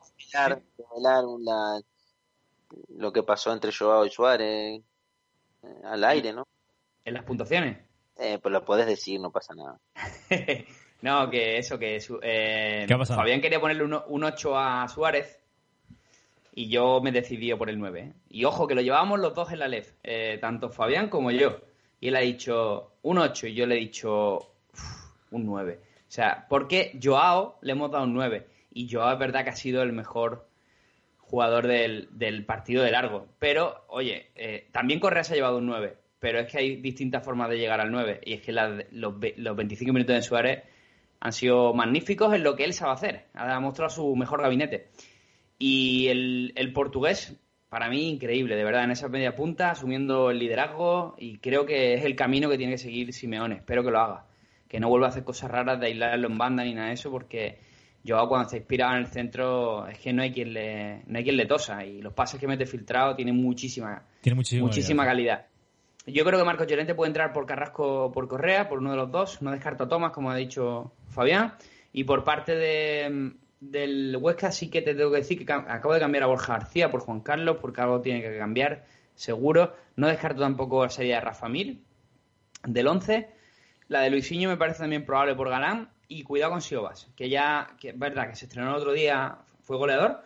Lo que pasó entre Joao y Suárez eh, al aire, ¿no? En las puntuaciones. Eh, pues lo puedes decir, no pasa nada. no, que eso, que su- eh, ¿Qué ha pasado? Fabián quería ponerle un, un 8 a Suárez y yo me decidí por el 9. ¿eh? Y ojo, que lo llevábamos los dos en la LEF, eh, tanto Fabián como yo. Y él ha dicho un 8 y yo le he dicho uf, un 9. O sea, porque Joao le hemos dado un 9 y Joao es verdad que ha sido el mejor jugador del, del partido de largo. Pero, oye, eh, también Correa se ha llevado un 9. Pero es que hay distintas formas de llegar al 9. Y es que la- los, los 25 minutos de Suárez han sido magníficos en lo que él sabe hacer. Ha demostrado su mejor gabinete. Y el, el portugués, para mí, increíble, de verdad, en esa media punta, asumiendo el liderazgo. Y creo que es el camino que tiene que seguir Simeone. Espero que lo haga. Que no vuelva a hacer cosas raras de aislarlo en banda ni nada de eso, porque Joao cuando se inspira en el centro es que no hay quien le, no hay quien le tosa. Y los pases que mete filtrado tienen muchísima, Tiene muchísima, muchísima calidad. Yo creo que Marcos Llorente puede entrar por Carrasco por Correa, por uno de los dos. No descarto a Tomás, como ha dicho Fabián. Y por parte de, del Huesca sí que te tengo que decir que ca- acabo de cambiar a Borja García por Juan Carlos, porque algo tiene que cambiar, seguro. No descarto tampoco la serie de Rafa Mir, del 11. La de Luisinho me parece también probable por Galán. Y cuidado con Siobas, que ya, que es verdad que se estrenó el otro día, fue goleador.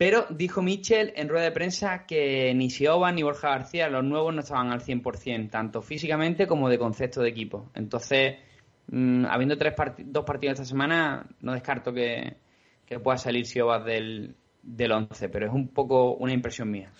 Pero dijo Mitchell en rueda de prensa que ni Siobas ni Borja García, los nuevos, no estaban al 100%, tanto físicamente como de concepto de equipo. Entonces, mm, habiendo tres parti- dos partidos esta semana, no descarto que, que pueda salir Siobas del, del 11, pero es un poco una impresión mía.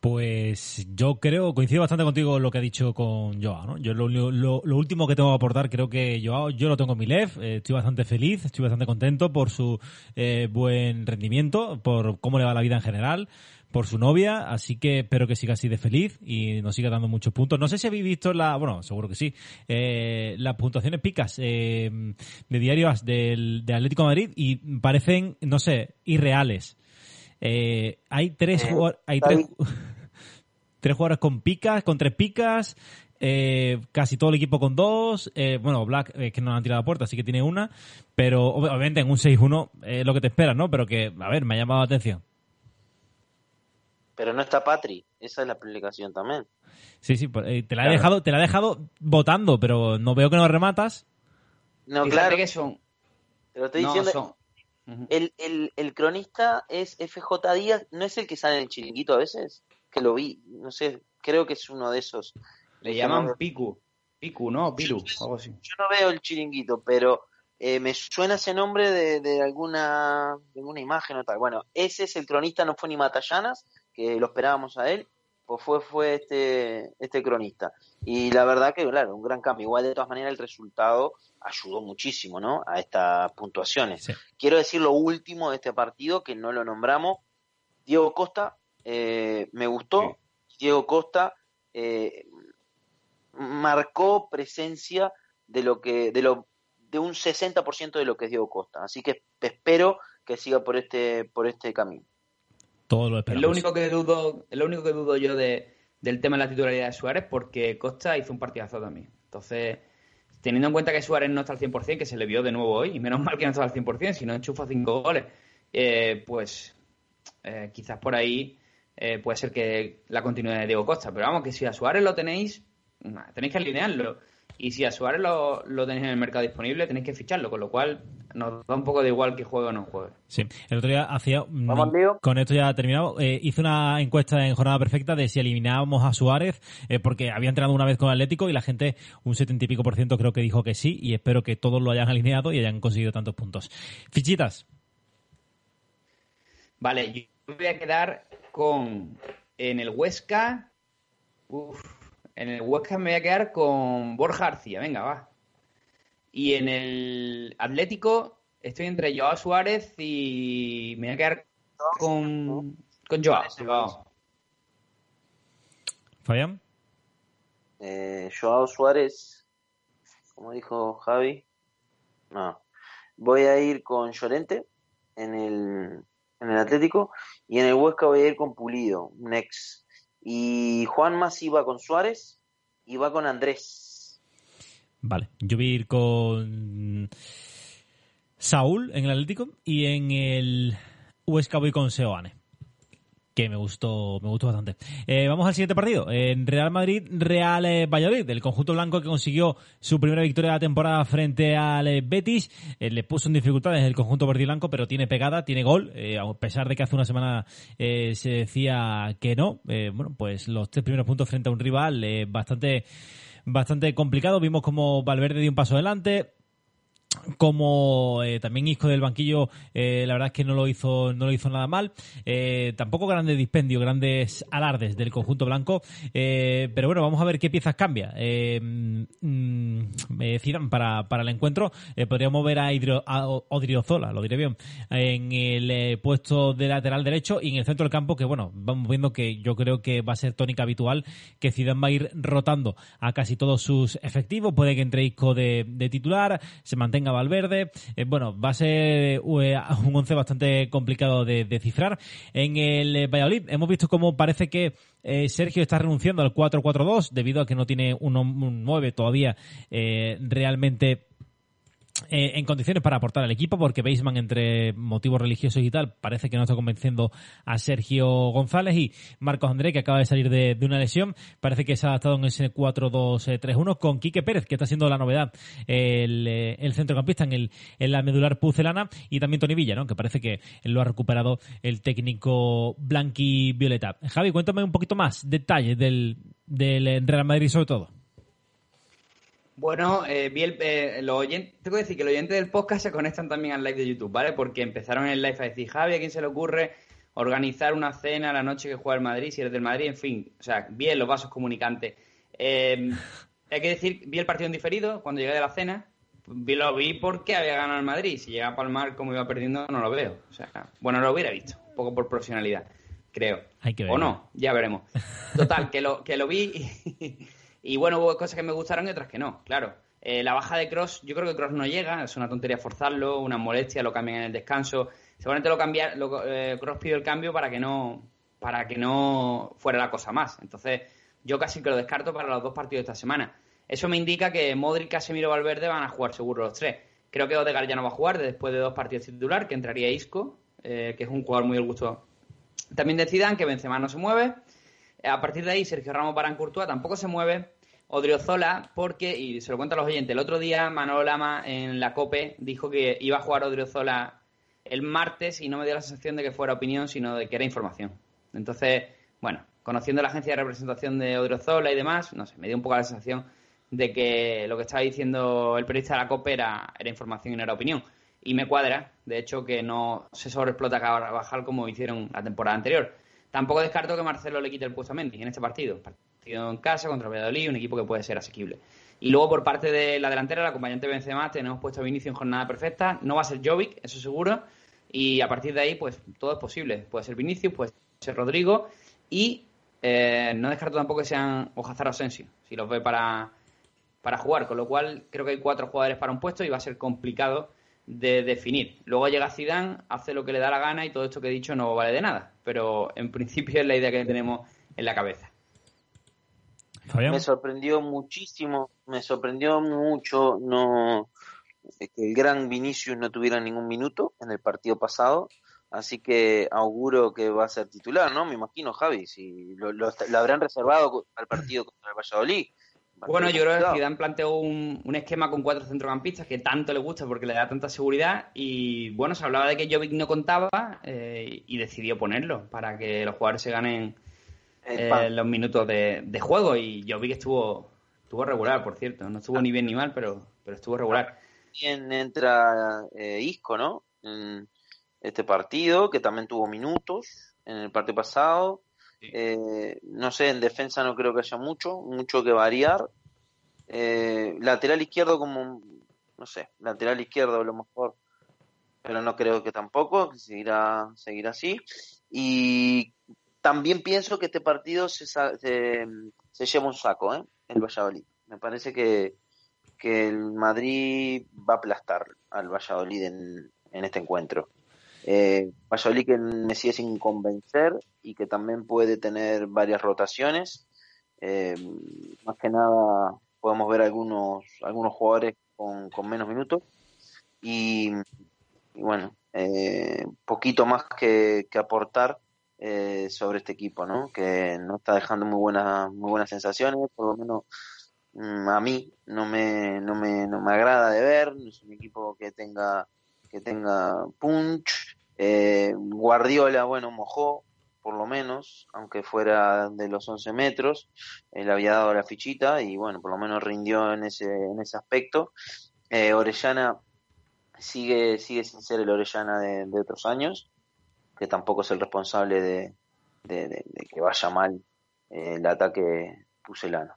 Pues yo creo, coincido bastante contigo lo que ha dicho con Joao, ¿no? Yo lo, lo- último que tengo que aportar, creo que Joao, yo lo tengo en mi lef, eh, estoy bastante feliz, estoy bastante contento por su eh, buen rendimiento, por cómo le va la vida en general, por su novia, así que espero que siga así de feliz y nos siga dando muchos puntos. No sé si habéis visto la, bueno, seguro que sí, eh, las puntuaciones picas eh, de diarios del, de Atlético Madrid y parecen, no sé, irreales. Eh, hay tres Eh, hay tres, tres jugadores con picas, con tres picas, eh, casi todo el equipo con dos, eh, bueno, Black es que no han tirado a puerta, así que tiene una, pero ob- obviamente en un 6-1 es lo que te esperas, ¿no? Pero que, a ver, me ha llamado la atención. Pero no está Patri, esa es la explicación también. Sí, sí, pues, eh, te la he Claro. dejado, te la he dejado votando, pero no veo que no rematas. No, Fíjate claro, que son... te lo estoy no, diciendo. son- El, el, el cronista es FJ Díaz, ¿no es el que sale en el chiringuito a veces? Que lo vi, no sé, creo que es uno de esos. Le llaman no- Piku. Piku, ¿no? Piru, algo así. Yo no veo el chiringuito, pero eh, me suena ese nombre de, de alguna de alguna imagen o tal. Bueno, ese es el cronista, no fue ni Matallanas, que lo esperábamos a él, pues fue, fue este, este cronista. Y la verdad que, claro, un gran cambio. Igual, de todas maneras, el resultado ayudó muchísimo, ¿no? A estas puntuaciones. Sí. Quiero decir lo último de este partido, que no lo nombramos. Diego Costa, eh, me gustó. Diego Costa eh, marcó presencia de lo que de lo de un 60% de lo que es Diego Costa. Así que espero que siga por este por este camino. Todo lo Es esperamos. lo único que dudo, es lo único que dudo yo de, del tema de la titularidad de Suárez, porque Costa hizo un partidazo también. Entonces, teniendo en cuenta que Suárez no está al 100%, que se le vio de nuevo hoy, y menos mal que no está al 100%, si no enchufa cinco goles. eh, pues eh, quizás por ahí eh, puede ser que la continuidad de Diego Costa. Pero vamos, que si a Suárez lo tenéis, tenéis que alinearlo. Y si a Suárez lo, lo tenéis en el mercado disponible, tenéis que ficharlo. Con lo cual nos da un poco de igual que juegue o no juegue. Sí, el otro día hacía. Vamos. Con esto ya terminado. Eh, hice una encuesta en jornada perfecta de si eliminábamos a Suárez, eh, porque había entrenado una vez con Atlético y la gente, un setenta y pico por ciento, creo que dijo que sí. Y espero que todos lo hayan alineado y hayan conseguido tantos puntos. Fichitas. Vale, yo me voy a quedar con. En el Huesca. Uf, en el Huesca me voy a quedar con Borja García. Venga, va. Y en el Atlético estoy entre Joao Suárez y me voy a quedar con, con Joao. Joao. Fabián. Eh, Joao Suárez, como dijo Javi, no. Voy a ir con Llorente en el, en el Atlético y en el Huesca voy a ir con Pulido, un ex. Y Juan Más iba con Suárez y va con Andrés. Vale, yo voy a ir con Saúl en el Atlético y en el Huesca voy con Seoane. Que me gustó, me gustó bastante. Eh, vamos al siguiente partido. En Real Madrid, Real eh, Valladolid. El conjunto blanco que consiguió su primera victoria de la temporada frente al eh, Betis. Eh, le puso en dificultades el conjunto verde y blanco, pero tiene pegada, tiene gol. a pesar de que hace una semana se decía que no. Bueno, pues los tres primeros puntos frente a un rival bastante bastante complicado. Vimos como Valverde dio un paso adelante. Como eh, también Isco del banquillo, eh, la verdad es que no lo hizo, no lo hizo nada mal. Eh, tampoco grandes dispendios, grandes alardes del conjunto blanco. Pero bueno, vamos a ver qué piezas cambia. Mm, para, para el encuentro. Podríamos ver a, a Odriozola, lo diré bien, en el puesto de lateral derecho y en el centro del campo, que bueno, vamos viendo que yo creo que va a ser tónica habitual, que Zidane va a ir rotando a casi todos sus efectivos. Puede que entre Isco de, de titular, se mantenga Valverde. Eh, bueno, va a ser eh, un once bastante complicado de, de cifrar. En el eh, Valladolid hemos visto cómo parece que Sergio está renunciando al 4-4-2 debido a que no tiene un, un 9 todavía realmente eh, en condiciones para aportar al equipo, porque Baseman, entre motivos religiosos y tal, parece que no está convenciendo a Sergio González y Marcos André, que acaba de salir de, una lesión, parece que se ha adaptado en ese 4-2-3-1 con Quique Pérez, que está siendo la novedad el, eh, el centrocampista en, el, en la medular pucelana, y también Tony Villa, ¿no? que parece que lo ha recuperado el técnico Blanqui Violeta. Javi, cuéntame un poquito más detalles del, del Real Madrid sobre todo. Bueno, eh, vi el, eh, los oyentes, tengo que decir que los oyentes del podcast se conectan también al live de YouTube, ¿vale? Porque empezaron en el live a decir, Javi, ¿a quién se le ocurre organizar una cena la noche que juega el Madrid, si eres del Madrid? En fin, o sea, vi en los vasos comunicantes. Eh, hay que decir, vi el partido en diferido cuando llegué de la cena, vi, lo vi porque había ganado el Madrid. Si llega a palmar como iba perdiendo, no lo veo. O sea, bueno, lo hubiera visto, un poco por profesionalidad, creo. Hay que O verlo. no, ya veremos. Total, que lo, que lo vi y, y bueno, hubo cosas que me gustaron y otras que no, claro. Eh, la baja de Cross, yo creo que Cross no llega, es una tontería forzarlo, una molestia, lo cambian en el descanso. Seguramente lo cambia, lo, eh, Cross pidió el cambio para que no para que no fuera la cosa más. Entonces, yo casi que lo descarto para los dos partidos de esta semana. Eso me indica que Modric, Casemiro Valverde van a jugar seguro los tres. Creo que Odegaard ya no va a jugar después de dos partidos titular, que entraría Isco, eh, que es un jugador muy al gusto también de Zidane, que Benzema no se mueve. A partir de ahí, Sergio Ramos Barán Courtois tampoco se mueve. Odriozola, porque, y se lo cuento a los oyentes, el otro día Manolo Lama en la COPE dijo que iba a jugar Odriozola el martes y no me dio la sensación de que fuera opinión, sino de que era información. Entonces, bueno, conociendo la agencia de representación de Odriozola y demás, no sé, me dio un poco la sensación de que lo que estaba diciendo el periodista de la COPE era, era información y no era opinión. Y me cuadra, de hecho, que no se sobreexplota Carvajal como hicieron la temporada anterior. Tampoco descarto que Marcelo le quite el puesto a Mendy en este partido. Partido en casa contra Valladolid, un equipo que puede ser asequible. Y luego por parte de la delantera, el acompañante Benzema, tenemos puesto a Vinicio en jornada perfecta. No va a ser Jovic, eso seguro. Y a partir de ahí, pues todo es posible. Puede ser Vinicius, puede ser Rodrigo. Y eh, no descarto tampoco que sean Ojazar o Asensio, si los ve para, para jugar. Con lo cual, creo que hay cuatro jugadores para un puesto y va a ser complicado de definir. Luego llega Zidane, hace lo que le da la gana y todo esto que he dicho no vale de nada. Pero en principio es la idea que tenemos en la cabeza. Fabián. Me sorprendió muchísimo, me sorprendió mucho no que el gran Vinicius no tuviera ningún minuto en el partido pasado. Así que auguro que va a ser titular, ¿no? Me imagino, Javi, si lo, lo- lo habrán reservado al partido contra el Valladolid. Bueno, yo creo que. Zidane planteó un, un esquema con cuatro centrocampistas que tanto le gusta porque le da tanta seguridad y bueno, se hablaba de que Jovic no contaba eh, y decidió ponerlo para que los jugadores se ganen eh, los minutos de, de juego y Jovic estuvo estuvo regular, por cierto, no estuvo ni bien ni mal, pero, pero estuvo regular. También entra eh, Isco, ¿no? En este partido, que también tuvo minutos en el partido pasado. Eh, no sé, en defensa no creo que haya mucho, mucho que variar. Eh, lateral izquierdo como, no sé, lateral izquierdo a lo mejor, pero no creo que tampoco, que seguirá, seguirá así. Y también pienso que este partido se, se, se lleva un saco, ¿eh? El Valladolid. Me parece que, que el Madrid va a aplastar al Valladolid en, en este encuentro. Eh, Valladolid que me sigue sin convencer y que también puede tener varias rotaciones. Eh, más que nada podemos ver algunos algunos jugadores con, con menos minutos y, bueno, eh, poquito más que, que aportar eh, sobre este equipo, ¿no? Que no está dejando muy buenas muy buenas sensaciones, por lo menos mm, a mí no me, no me no me agrada de ver, no es un equipo que tenga que tenga punch. Eh, Guardiola, bueno, mojó, por lo menos, aunque fuera de los 11 metros, él había dado la fichita y bueno, por lo menos rindió en ese, en ese aspecto. Eh, Orellana sigue, sigue sin ser el Orellana de, otros años, que tampoco es el responsable de, que vaya mal eh, el ataque pucelano.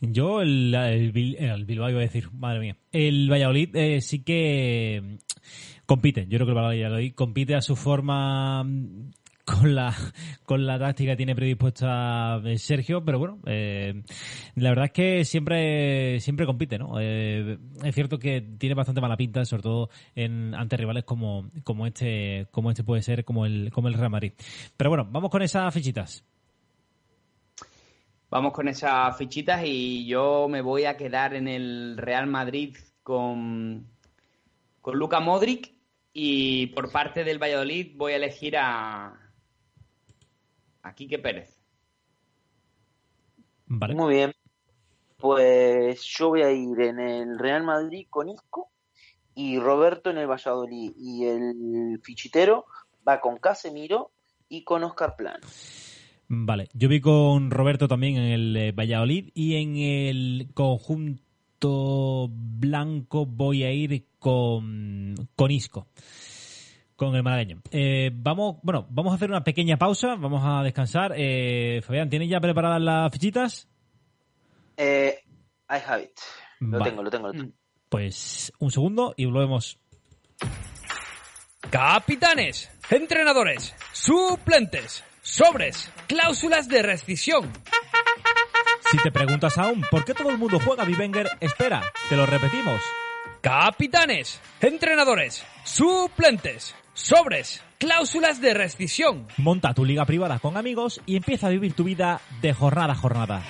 Yo, el, el, Bil- el Bilbao iba a decir, madre mía. El Valladolid eh, sí que mm, compite. Yo creo que el Valladolid compite a su forma con la con la táctica tiene predispuesta eh, Sergio, pero bueno, eh, la verdad es que siempre siempre compite, ¿no? Eh, es cierto que tiene bastante mala pinta, sobre todo en ante rivales como como este como este puede ser como el como el Real Madrid. Pero bueno, vamos con esas fichitas. Vamos con esas fichitas y yo me voy a quedar en el Real Madrid con, con Luka Modric y por parte del Valladolid voy a elegir a, a Quique Pérez. Vale. Muy bien. Pues yo voy a ir en el Real Madrid con Isco y Roberto en el Valladolid. Y el fichitero va con Casemiro y con Oscar Plano. Vale, yo vi con Roberto también en el eh, Valladolid y en el conjunto blanco voy a ir con, con Isco, con el malagueño. Eh, vamos, bueno, vamos a hacer una pequeña pausa, vamos a descansar. Eh, Fabián, ¿tienes ya preparadas las fichitas? Eh, I have it. Lo Vale. tengo, lo tengo, lo tengo. Pues un segundo y volvemos. Capitanes, entrenadores, suplentes, sobres, cláusulas de rescisión. Si te preguntas aún por qué todo el mundo juega a Vivenger, espera, te lo repetimos. Capitanes, entrenadores, suplentes, sobres, cláusulas de rescisión. Monta tu liga privada con amigos y empieza a vivir tu vida de jornada a jornada.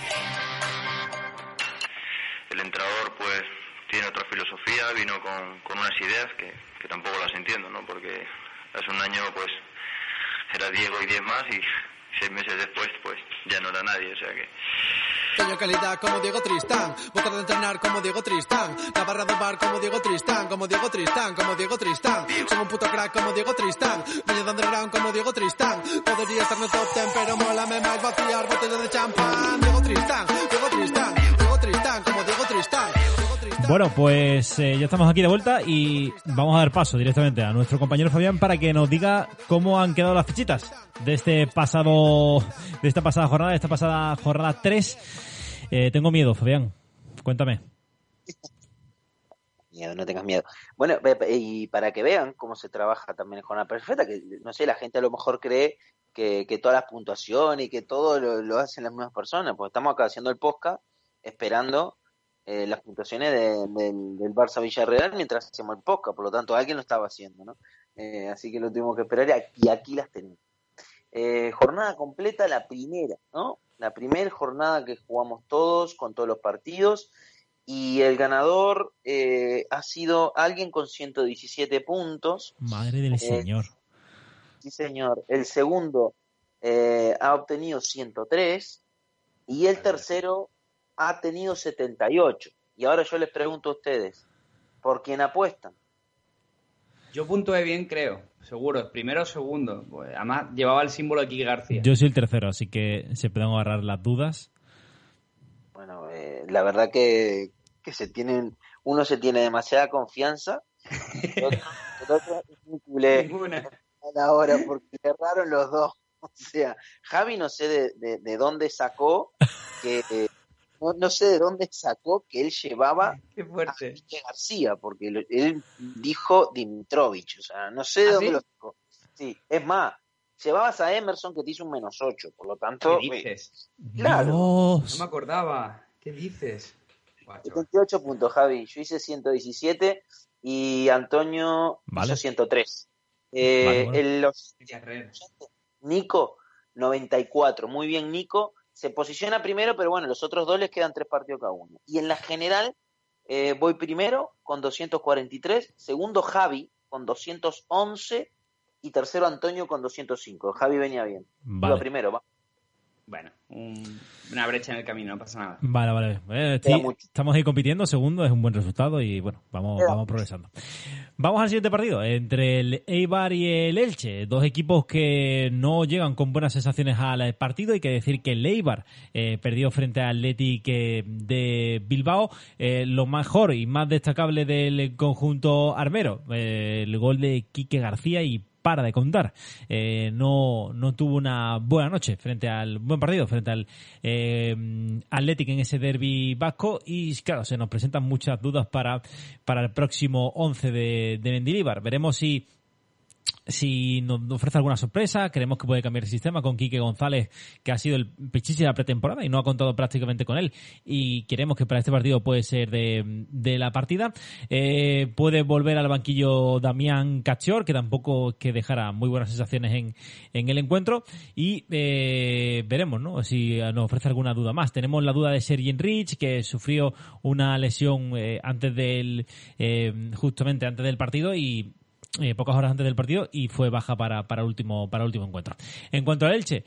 el entrenador pues tiene otra filosofía, vino con, con unas ideas que, que tampoco las entiendo, ¿no? Porque hace un año pues era Diego y 10 más y seis meses después pues ya no era nadie, o sea que Tengo calidad como Diego Tristán, boca de entrenar como Diego Tristán, la barra de bar como Diego Tristán, como Diego Tristán, como Diego Tristán. Soy un puto crack como Diego Tristán, niño de underground como Diego Tristán. Podría estar en el top ten, pero mólame más vaciar botellas de champán. Bueno, pues eh, ya estamos aquí de vuelta y vamos a dar paso directamente a nuestro compañero Fabián para que nos diga cómo han quedado las fichitas de este pasado, de esta pasada jornada, de esta pasada jornada 3. Eh, tengo miedo, Fabián. Cuéntame. Miedo, no tengas miedo. Bueno, ve- y para que vean cómo se trabaja también en Jornada Perfecta, que no sé, la gente a lo mejor cree que, que todas las puntuaciones y que todo lo, lo hacen las mismas personas, pues estamos acá haciendo el podcast esperando eh, las puntuaciones de- del, del Barça Villarreal mientras hacemos el podcast, por lo tanto alguien lo estaba haciendo, ¿no? Eh, así que lo tuvimos que esperar y aquí, aquí las tenemos. Eh, jornada completa, la primera, ¿no? La primera jornada que jugamos todos, con todos los partidos, y el ganador ha sido alguien con 117 puntos. Madre del Señor. Sí, señor. El segundo ha obtenido 103 y el tercero ha tenido 78. Y ahora yo les pregunto a ustedes, ¿por quién apuestan? Yo puntué bien, creo. Seguro. Primero o segundo. Pues, además, llevaba el símbolo de Kiki García. Yo soy el tercero, así que se pueden agarrar las dudas. Bueno, eh, la verdad que, que se tienen, uno se tiene demasiada confianza. El otro, el otro es Ninguna. a la hora porque le erraron los dos. O sea, Javi no sé de, de- de dónde sacó que eh, no, no sé de dónde sacó que él llevaba Qué a fuerte. Quique García, porque lo- él dijo Dimitrovich, o sea, no sé de ¿Ah, dónde sí? lo sacó. Sí, es más, llevabas a Emerson que te hizo un menos 8, por lo tanto, ¿Qué dices? Claro. Dios. No me acordaba. ¿Qué dices? Buah, chaval. 78 puntos, Javi. Yo hice 117 y Antonio Vale. hizo 103. Eh, Vale, el- los-. Nico, 94. Muy bien, Nico. Se posiciona primero, pero bueno, los otros dos les quedan tres partidos cada uno. Y en la general, eh, voy primero con 243, segundo Javi con 211 y tercero Antonio con 205. Javi venía bien. Vale. Primero, va. Bueno, un- una brecha en el camino, no pasa nada. Vale, vale. Eh, estamos ahí compitiendo, segundo es un buen resultado y bueno, vamos, vamos progresando. Vamos al siguiente partido, entre el Eibar y el Elche, dos equipos que no llegan con buenas sensaciones al partido. Hay que decir que el Eibar eh, perdió frente al Athletic eh, de Bilbao. Eh, lo mejor y más destacable del conjunto armero, eh, el gol de Quique García y para de contar. Eh, no, no tuvo una buena noche frente al buen partido, frente al eh, Athletic en ese derby vasco y claro, se nos presentan muchas dudas para, para el próximo 11 de, de Mendilibar. Veremos si si nos ofrece alguna sorpresa, creemos que puede cambiar el sistema con Quique González, que ha sido el pichichi de la pretemporada y no ha contado prácticamente con él. Y queremos que para este partido puede ser de, de la partida. Eh, puede volver al banquillo Damián Cachior, que tampoco que dejara muy buenas sensaciones en, en el encuentro. Y eh, veremos ¿no? si nos ofrece alguna duda más. Tenemos la duda de Sergin Rich, que sufrió una lesión eh, antes del, eh, justamente antes del partido y eh, pocas horas antes del partido y fue baja para, para, último, para último encuentro. En cuanto al Elche,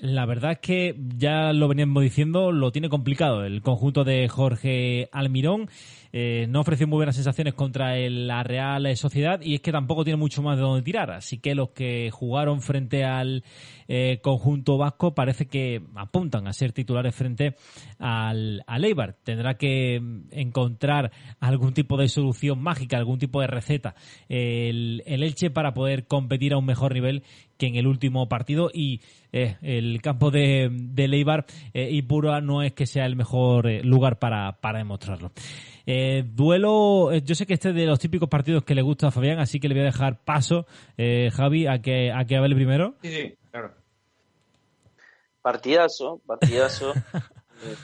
la verdad es que ya lo veníamos diciendo, lo tiene complicado. El conjunto de Jorge Almirón eh, no ofreció muy buenas sensaciones contra el- la Real Sociedad y es que tampoco tiene mucho más de dónde tirar. Así que los que jugaron frente al eh, conjunto vasco parece que apuntan a ser titulares frente al, al Eibar. Tendrá que mm, encontrar algún tipo de solución mágica, algún tipo de receta el, el Elche para poder competir a un mejor nivel que en el último partido y eh, el campo de, de Leibar eh, y Pura no es que sea el mejor eh, lugar para, para demostrarlo. Eh, duelo, eh, yo sé que este es de los típicos partidos que le gusta a Fabián, así que le voy a dejar paso, eh, Javi, a que, a que hable primero. Sí, sí, claro. Partidazo, partidazo. Eh,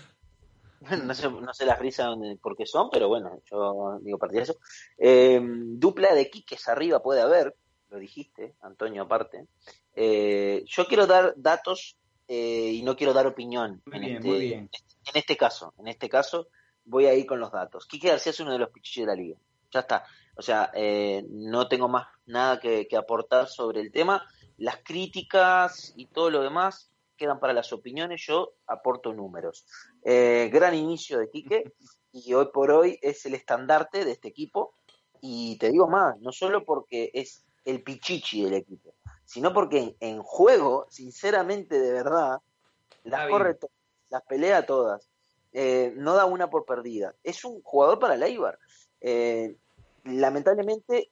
bueno, no sé, no sé las risas por qué son, pero bueno, yo digo partidazo. Eh, dupla de Quiques arriba puede haber, lo dijiste, Antonio, aparte. Eh, yo quiero dar datos eh, y no quiero dar opinión Muy en, bien, este, muy bien. en este caso. En este caso voy a ir con los datos. Quique García es uno de los pichichos de la liga. Ya está. O sea, eh, no tengo más nada que, que aportar sobre el tema. Las críticas y todo lo demás quedan para las opiniones. Yo aporto números. Gran inicio de Quique y hoy por hoy es el estandarte de este equipo. Y te digo más, no solo porque es el pichichi del equipo, sino porque en, en juego, sinceramente, de verdad, las corre todas, las pelea todas. Eh, no da una por perdida. Es un jugador para el Eibar. Eh, lamentablemente,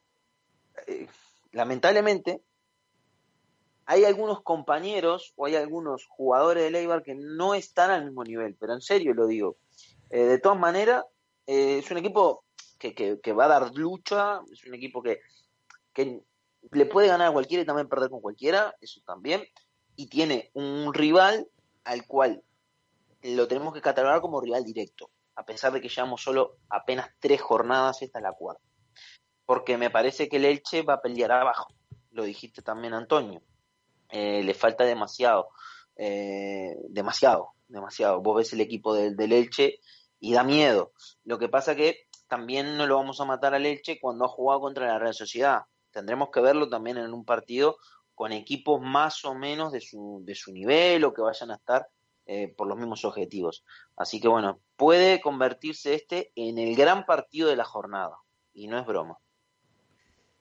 eh, lamentablemente, hay algunos compañeros o hay algunos jugadores del Eibar que no están al mismo nivel, pero en serio lo digo. Eh, de todas maneras, eh, es un equipo que, que- que va a dar lucha, es un equipo que, que le puede ganar a cualquiera y también perder con cualquiera, eso también, y tiene un rival al cual lo tenemos que catalogar como rival directo, a pesar de que llevamos solo apenas tres jornadas, esta es la cuarta. Porque me parece que el Elche va a pelear abajo, lo dijiste también Antonio, Eh, le falta demasiado, eh, demasiado, demasiado. Vos ves el equipo del, del Elche y da miedo. Lo que pasa que también no lo vamos a matar al Elche cuando ha jugado contra la Real Sociedad. Tendremos que verlo también en un partido con equipos más o menos de su, de su nivel o que vayan a estar eh, por los mismos objetivos. Así que bueno, puede convertirse este en el gran partido de la jornada. Y no es broma.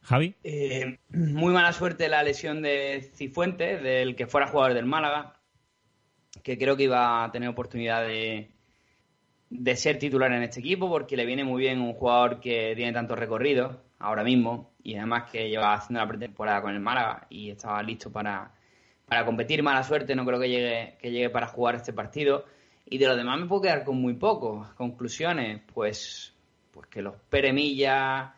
Javi. Eh, muy mala suerte la lesión de Cifuentes, del que fuera jugador del Málaga, que creo que iba a tener oportunidad de, de ser titular en este equipo, porque le viene muy bien un jugador que tiene tanto recorrido ahora mismo y además que lleva haciendo la pretemporada con el Málaga y estaba listo para, para competir. Mala suerte, no creo que llegue, que llegue para jugar este partido. Y de lo demás me puedo quedar con muy poco. Conclusiones, pues, pues que los Peremilla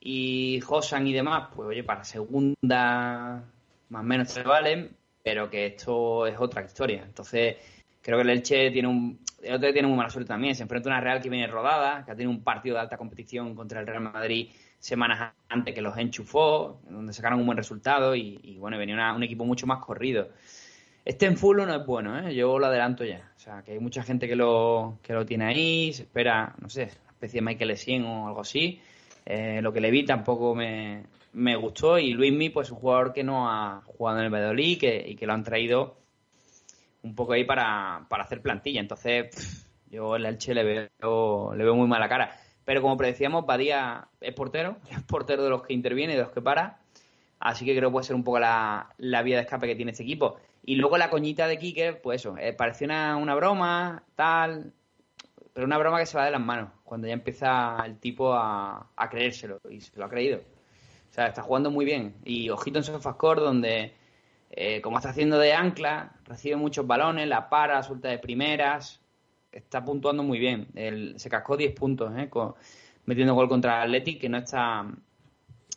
y Josan y demás, pues oye, para segunda más o menos se valen, pero que esto es otra historia. Entonces, creo que el Elche tiene un. El otro tiene muy mala suerte también. Se enfrenta a una Real que viene rodada, que ha tenido un partido de alta competición contra el Real Madrid semanas antes que los enchufó, donde sacaron un buen resultado y, bueno, venía una- un equipo mucho más corrido. Este en full no es bueno, ¿eh? yo lo adelanto ya. O sea, que hay mucha gente que lo, que lo tiene ahí, se espera, no sé, una especie de Michael Essien o algo así. Eh, lo que le vi tampoco me, me gustó y Luismi, pues un jugador que no ha jugado en el Valladolid que, y que lo han traído un poco ahí para, para hacer plantilla. Entonces, yo el Elche le veo, le veo muy mala cara. Pero como predecíamos, Badía es portero, es portero de los que interviene de los que para. Así que creo que puede ser un poco la, la vía de escape que tiene este equipo. Y luego la coñita de Quique, pues eso, eh, pareció una, una broma, tal, pero una broma que se va de las manos, cuando ya empieza el tipo a, a creérselo, y se lo ha creído. O sea, está jugando muy bien. Y ojito en Sofascore, donde, eh, como está haciendo de ancla, recibe muchos balones, la para, suelta de primeras, está puntuando muy bien. El- se cascó 10 puntos, ¿eh? con- metiendo gol contra el Athletic, que no está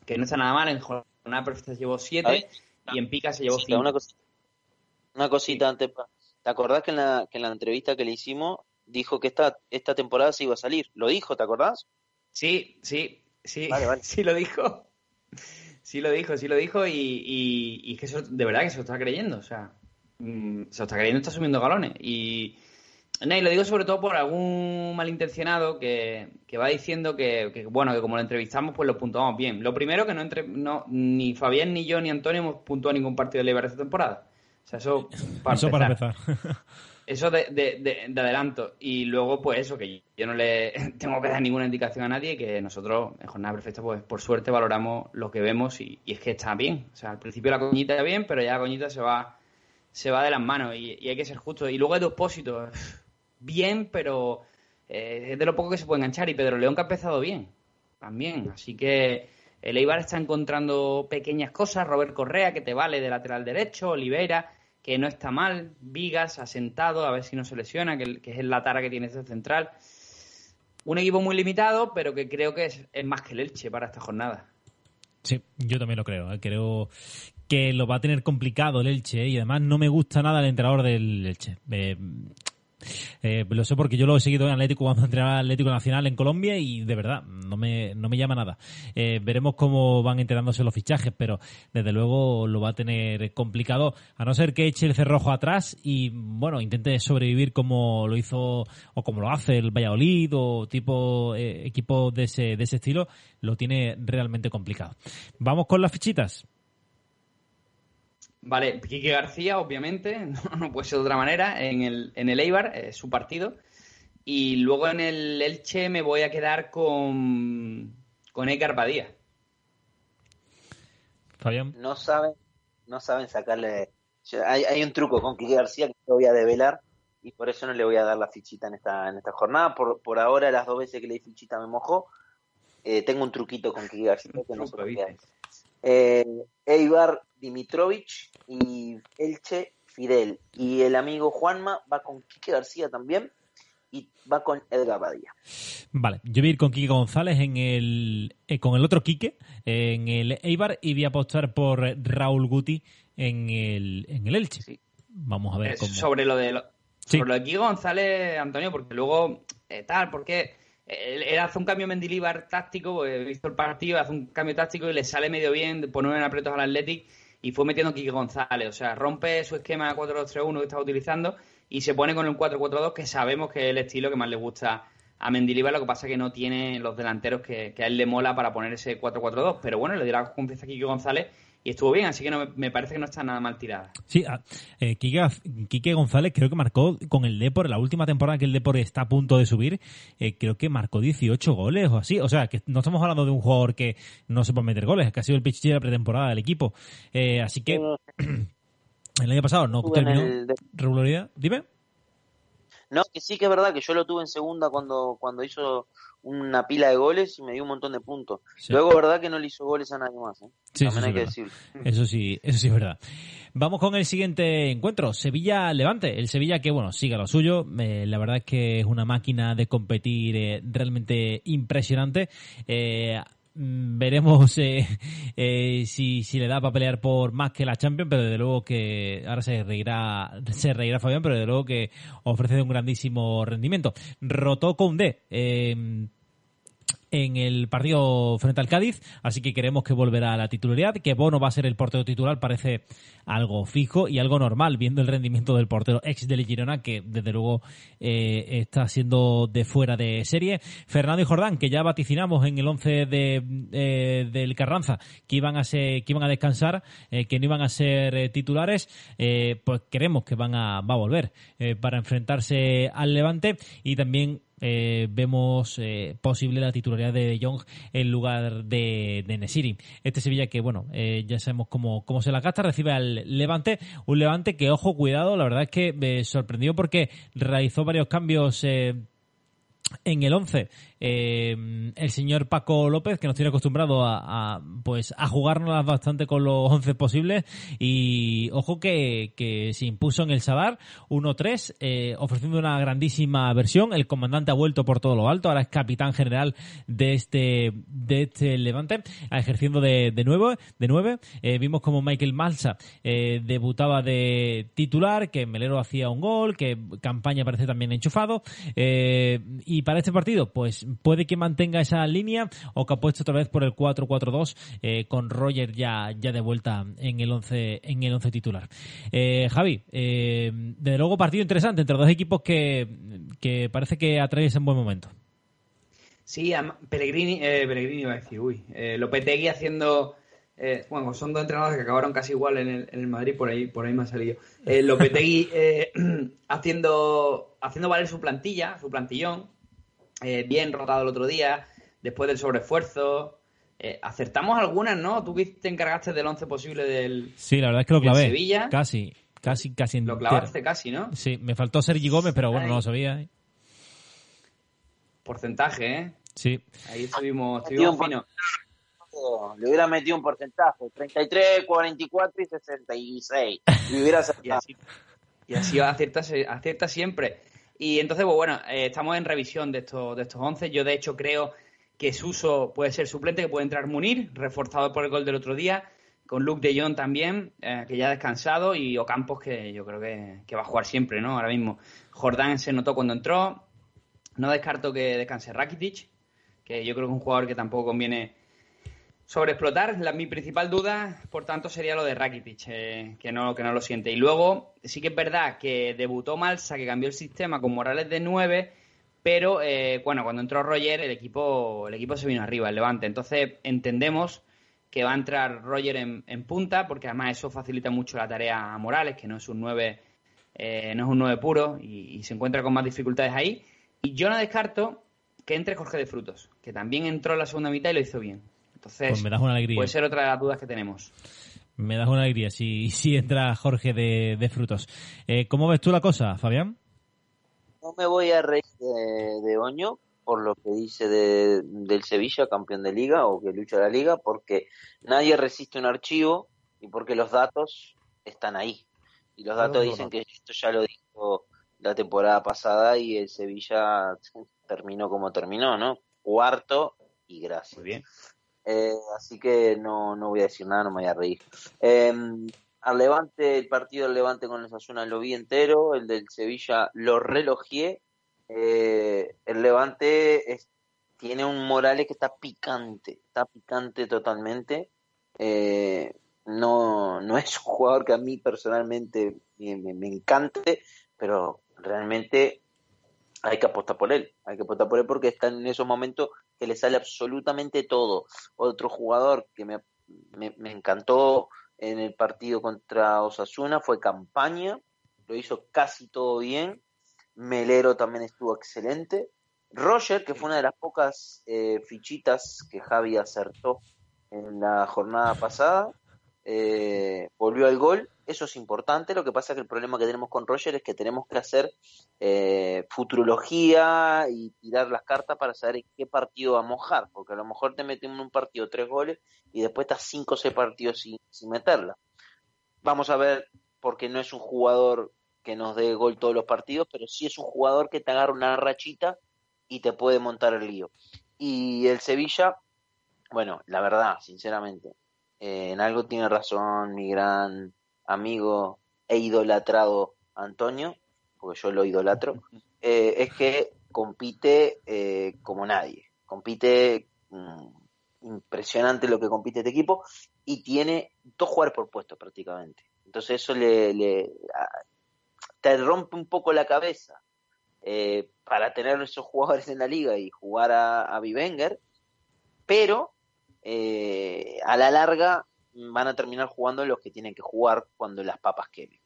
que no está nada mal. En jornada perfecta se llevó 7 y en pica se llevó Sí, 5. una cosita, una cosita antes. ¿Te acordás que en la, que en la entrevista que le hicimos dijo que esta, esta temporada se iba a salir? ¿Lo dijo, te acordás? Sí, sí, sí, Vale, vale. sí lo dijo. Sí lo dijo, sí lo dijo y, y, y es que eso, de verdad que se lo está creyendo. O sea, mm, se lo está creyendo está subiendo galones. Y, no, y lo digo sobre todo por algún malintencionado que, que va diciendo que, que, bueno, que como lo entrevistamos, pues lo puntuamos bien. Lo primero que no, entre, no ni Fabián, ni yo, ni Antonio hemos puntuado ningún partido de Leibar esta temporada. O sea, eso para Eso para empezar. eso de, de, de- de adelanto. Y luego, pues eso, que yo no le tengo que dar ninguna indicación a nadie, que nosotros en Jornada Perfecta, pues por suerte valoramos lo que vemos y, y es que está bien. O sea, al principio la coñita está bien, pero ya la coñita se va, se va de las manos y, y hay que ser justo. Y luego hay dos pósitos. Bien, pero eh, es de lo poco que se puede enganchar. Y Pedro León que ha empezado bien, también. Así que el Eibar está encontrando pequeñas cosas. Robert Correa, que te vale de lateral derecho. Oliveira, que no está mal. Vigas, asentado, a ver si no se lesiona, que, es la tara que tiene este central. Un equipo muy limitado, pero que creo que es, más que el Elche para esta jornada. Sí, yo también lo creo. ¿eh? Creo que lo va a tener complicado el Elche ¿eh? y además no me gusta nada el entrenador del Elche. Eh, lo sé porque yo lo he seguido en Atlético cuando entrenaba Atlético Nacional en Colombia y de verdad no me, no me llama nada. Eh, veremos cómo van enterándose los fichajes, pero desde luego lo va a tener complicado a no ser que eche el cerrojo atrás y bueno, intente sobrevivir como lo hizo o como lo hace el Valladolid o tipo eh, equipo de ese, de ese estilo, lo tiene realmente complicado. Vamos con las fichitas. Vale, Quique García, obviamente, no, no puede ser de otra manera, en el, en el Eibar, es su partido. Y luego en el Elche me voy a quedar con, con Edgar Badía. Fabián. No saben, no saben sacarle. Hay, hay un truco con Quique García que no voy a develar y por eso no le voy a dar la fichita en esta, en esta jornada. Por, por ahora, las dos veces que le di fichita me mojó. Eh, tengo un truquito con Quique García que no sé Eh, Eibar Dimitrovic y Elche Fidel. Y el amigo Juanma va con Quique García también y va con Edgar Badía. Vale, yo voy a ir con Quique González en el, eh, con el otro Quique en el Eibar y voy a apostar por Raúl Guti en el, en el Elche. Sí. Vamos a ver cómo. Sobre lo de lo, Sí. sobre lo de Quique González, Antonio, porque luego, eh, tal, porque él, hace un cambio Mendilibar táctico, pues, he visto el partido, hace un cambio táctico y le sale medio bien poner en aprietos al Athletic y fue metiendo Quique González. O sea, rompe su esquema 4-2-3-1 que estaba utilizando y se pone con el 4-4-2, que sabemos que es el estilo que más le gusta a Mendilibar, lo que pasa es que no tiene los delanteros que, que a él le mola para poner ese 4-4-2, pero bueno, le dirá confianza a Quique González y estuvo bien, así que no, me- parece que no está nada mal tirada. Sí, ah, eh, Quique, González creo que marcó con el Depor, la última temporada que el Depor está a punto de subir, eh, creo que marcó 18 goles o así. O sea, que no estamos hablando de un jugador que no sepa meter goles, que ha sido el pichichi de la pretemporada del equipo. Eh, así que el año pasado no terminó regularidad. Dime. No, que sí que es verdad que yo lo tuve en segunda cuando, cuando hizo una pila de goles y me dio un montón de puntos. Sí. Luego, verdad que no le hizo goles a nadie más. ¿eh? Sí, También sí, hay sí, que verdad. decirlo. Eso sí, eso sí es verdad. Vamos con el siguiente encuentro, Sevilla-Levante. El Sevilla que, bueno, sigue lo suyo. Eh, la verdad es que es una máquina de competir eh, realmente impresionante. Eh, veremos eh, eh, si, si le da para pelear por más que la Champions, pero desde luego que ahora se reirá, se reirá Fabián, pero desde luego que ofrece un grandísimo rendimiento. Rotó con D. Eh, en el partido frente al Cádiz, así que queremos que volverá a la titularidad, que Bono va a ser el portero titular, parece algo fijo y algo normal, viendo el rendimiento del portero ex del Girona, que desde luego eh, está siendo de fuera de serie. Fernando y Jordán, que ya vaticinamos en el 11 de, eh, del Carranza, que iban a ser, que iban a descansar, eh, que no iban a ser titulares, pues queremos que van a, va a volver para enfrentarse al Levante y también eh, vemos eh, posible la titularidad de De Jong en lugar de, de Nesiri. Este Sevilla que, bueno, eh, ya sabemos cómo, cómo se la gasta, recibe al Levante, un Levante que, ojo, cuidado, la verdad es que me sorprendió porque realizó varios cambios en el 11 eh, el señor Paco López que nos tiene acostumbrado a, pues a jugárnoslas bastante con los 11 posibles. Y ojo que, se impuso en el Sadar 1-3 eh, ofreciendo una grandísima versión. El comandante ha vuelto por todo lo alto. Ahora es capitán general de este de este Levante ejerciendo de, de nuevo de nueve. Eh, vimos como Michael Malsa eh, debutaba de titular que Melero hacía un gol que Campaña parece también enchufado. Eh, y para este partido pues puede que mantenga esa línea o que apueste otra vez por el 4-4-2 eh, con Roger ya, ya de vuelta en el 11 en el 11 titular. Eh, Javi, eh, desde luego partido interesante entre dos equipos que, que parece que atraviesan buen momento. Sí, Pellegrini, eh, Pellegrini iba a decir, uy, Lopetegui haciendo, bueno, son dos entrenadores que acabaron casi igual en el, en el Madrid, por ahí, por ahí me ha salido. Lopetegui haciendo, haciendo valer su plantilla, su plantillón, eh, bien rotado el otro día, después del sobreesfuerzo. Eh, acertamos algunas, ¿no? Tú que te encargaste del once posible del... Sí, la verdad es que lo ¿El clavé. Sevilla? Casi, casi, casi Lo entero. clavaste casi, ¿no? Sí, me faltó Sergi Gómez, pero bueno, Ay. no lo sabía. Porcentaje, ¿eh? Sí, Ahí estuvimos. Le hubiera metido un porcentaje, 33, 44 y 66. Y hubiera Y acertado. así, y así acierta, acierta siempre. Y entonces, pues bueno, eh, estamos en revisión de estos, de estos 11. Yo, de hecho, creo que Suso puede ser suplente, que puede entrar Munir, reforzado por el gol del otro día, con Luke de Jong también, eh, que ya ha descansado, y Ocampos, que yo creo que, que va a jugar siempre, ¿no? Ahora mismo. Jordán se notó cuando entró. No descarto que descanse Rakitic, que yo creo que es un jugador que tampoco conviene sobreexplotar. La, mi principal duda, por tanto, sería lo de Rakitic, eh, que, no, que no lo siente. Y luego, sí que es verdad que debutó Malsa, que cambió el sistema con Morales de 9, pero eh, bueno, cuando entró Roger, el equipo, el equipo se vino arriba, el Levante. Entonces, entendemos que va a entrar Roger en, en punta, porque además eso facilita mucho la tarea a Morales, que no es un 9, eh, no es un 9 puro, y, y se encuentra con más dificultades ahí. Y yo no descarto que entre Jorge de Frutos, que también entró en la segunda mitad y lo hizo bien. Entonces, pues me das una alegría. puede ser otra de las dudas que tenemos. Me das una alegría si, si entra Jorge de, de Frutos. Eh, ¿Cómo ves tú la cosa, Fabián? No me voy a reír de, de Oño por lo que dice de, del Sevilla, campeón de liga o que lucha la liga, porque nadie resiste un archivo y porque los datos están ahí. Y los datos dicen que esto ya lo dijo la temporada pasada y el Sevilla terminó como terminó, ¿no? Cuarto y gracias. Muy bien. Eh, así que no, no voy a decir nada, no me voy a reír. Eh, al Levante, el partido del Levante con el Osasuna lo vi entero, el del Sevilla lo relogié. Eh, el Levante tiene un Morales que está picante, está picante totalmente. Eh, no, no es un jugador que a mí personalmente me, me- me encante, pero realmente hay que apostar por él, hay que apostar por él porque está en esos momentos que le sale absolutamente todo. Otro jugador que me, me, encantó en el partido contra Osasuna fue Campaña, lo hizo casi todo bien. Melero también estuvo excelente. Roger, que fue una de las pocas eh, fichitas que Javi acertó en la jornada pasada, eh, volvió al gol. Eso es importante. Lo que pasa es que el problema que tenemos con Roger es que tenemos que hacer eh, futurología y tirar las cartas para saber en qué partido va a mojar, porque a lo mejor te metemos en un partido tres goles y después estás cinco o seis partidos sin, sin meterla. Vamos a ver, porque no es un jugador que nos dé gol todos los partidos, pero sí es un jugador que te agarra una rachita y te puede montar el lío. Y el Sevilla, bueno, la verdad, sinceramente, eh, en algo tiene razón mi gran amigo e idolatrado Antonio, porque yo lo idolatro, eh, es que compite eh, como nadie. Compite mm, impresionante lo que compite este equipo y tiene dos jugadores por puesto prácticamente. Entonces eso le, te rompe un poco la cabeza eh, para tener esos jugadores en la liga y jugar a, a Bivenger, pero a la larga van a terminar jugando los que tienen que jugar cuando las papas quemen.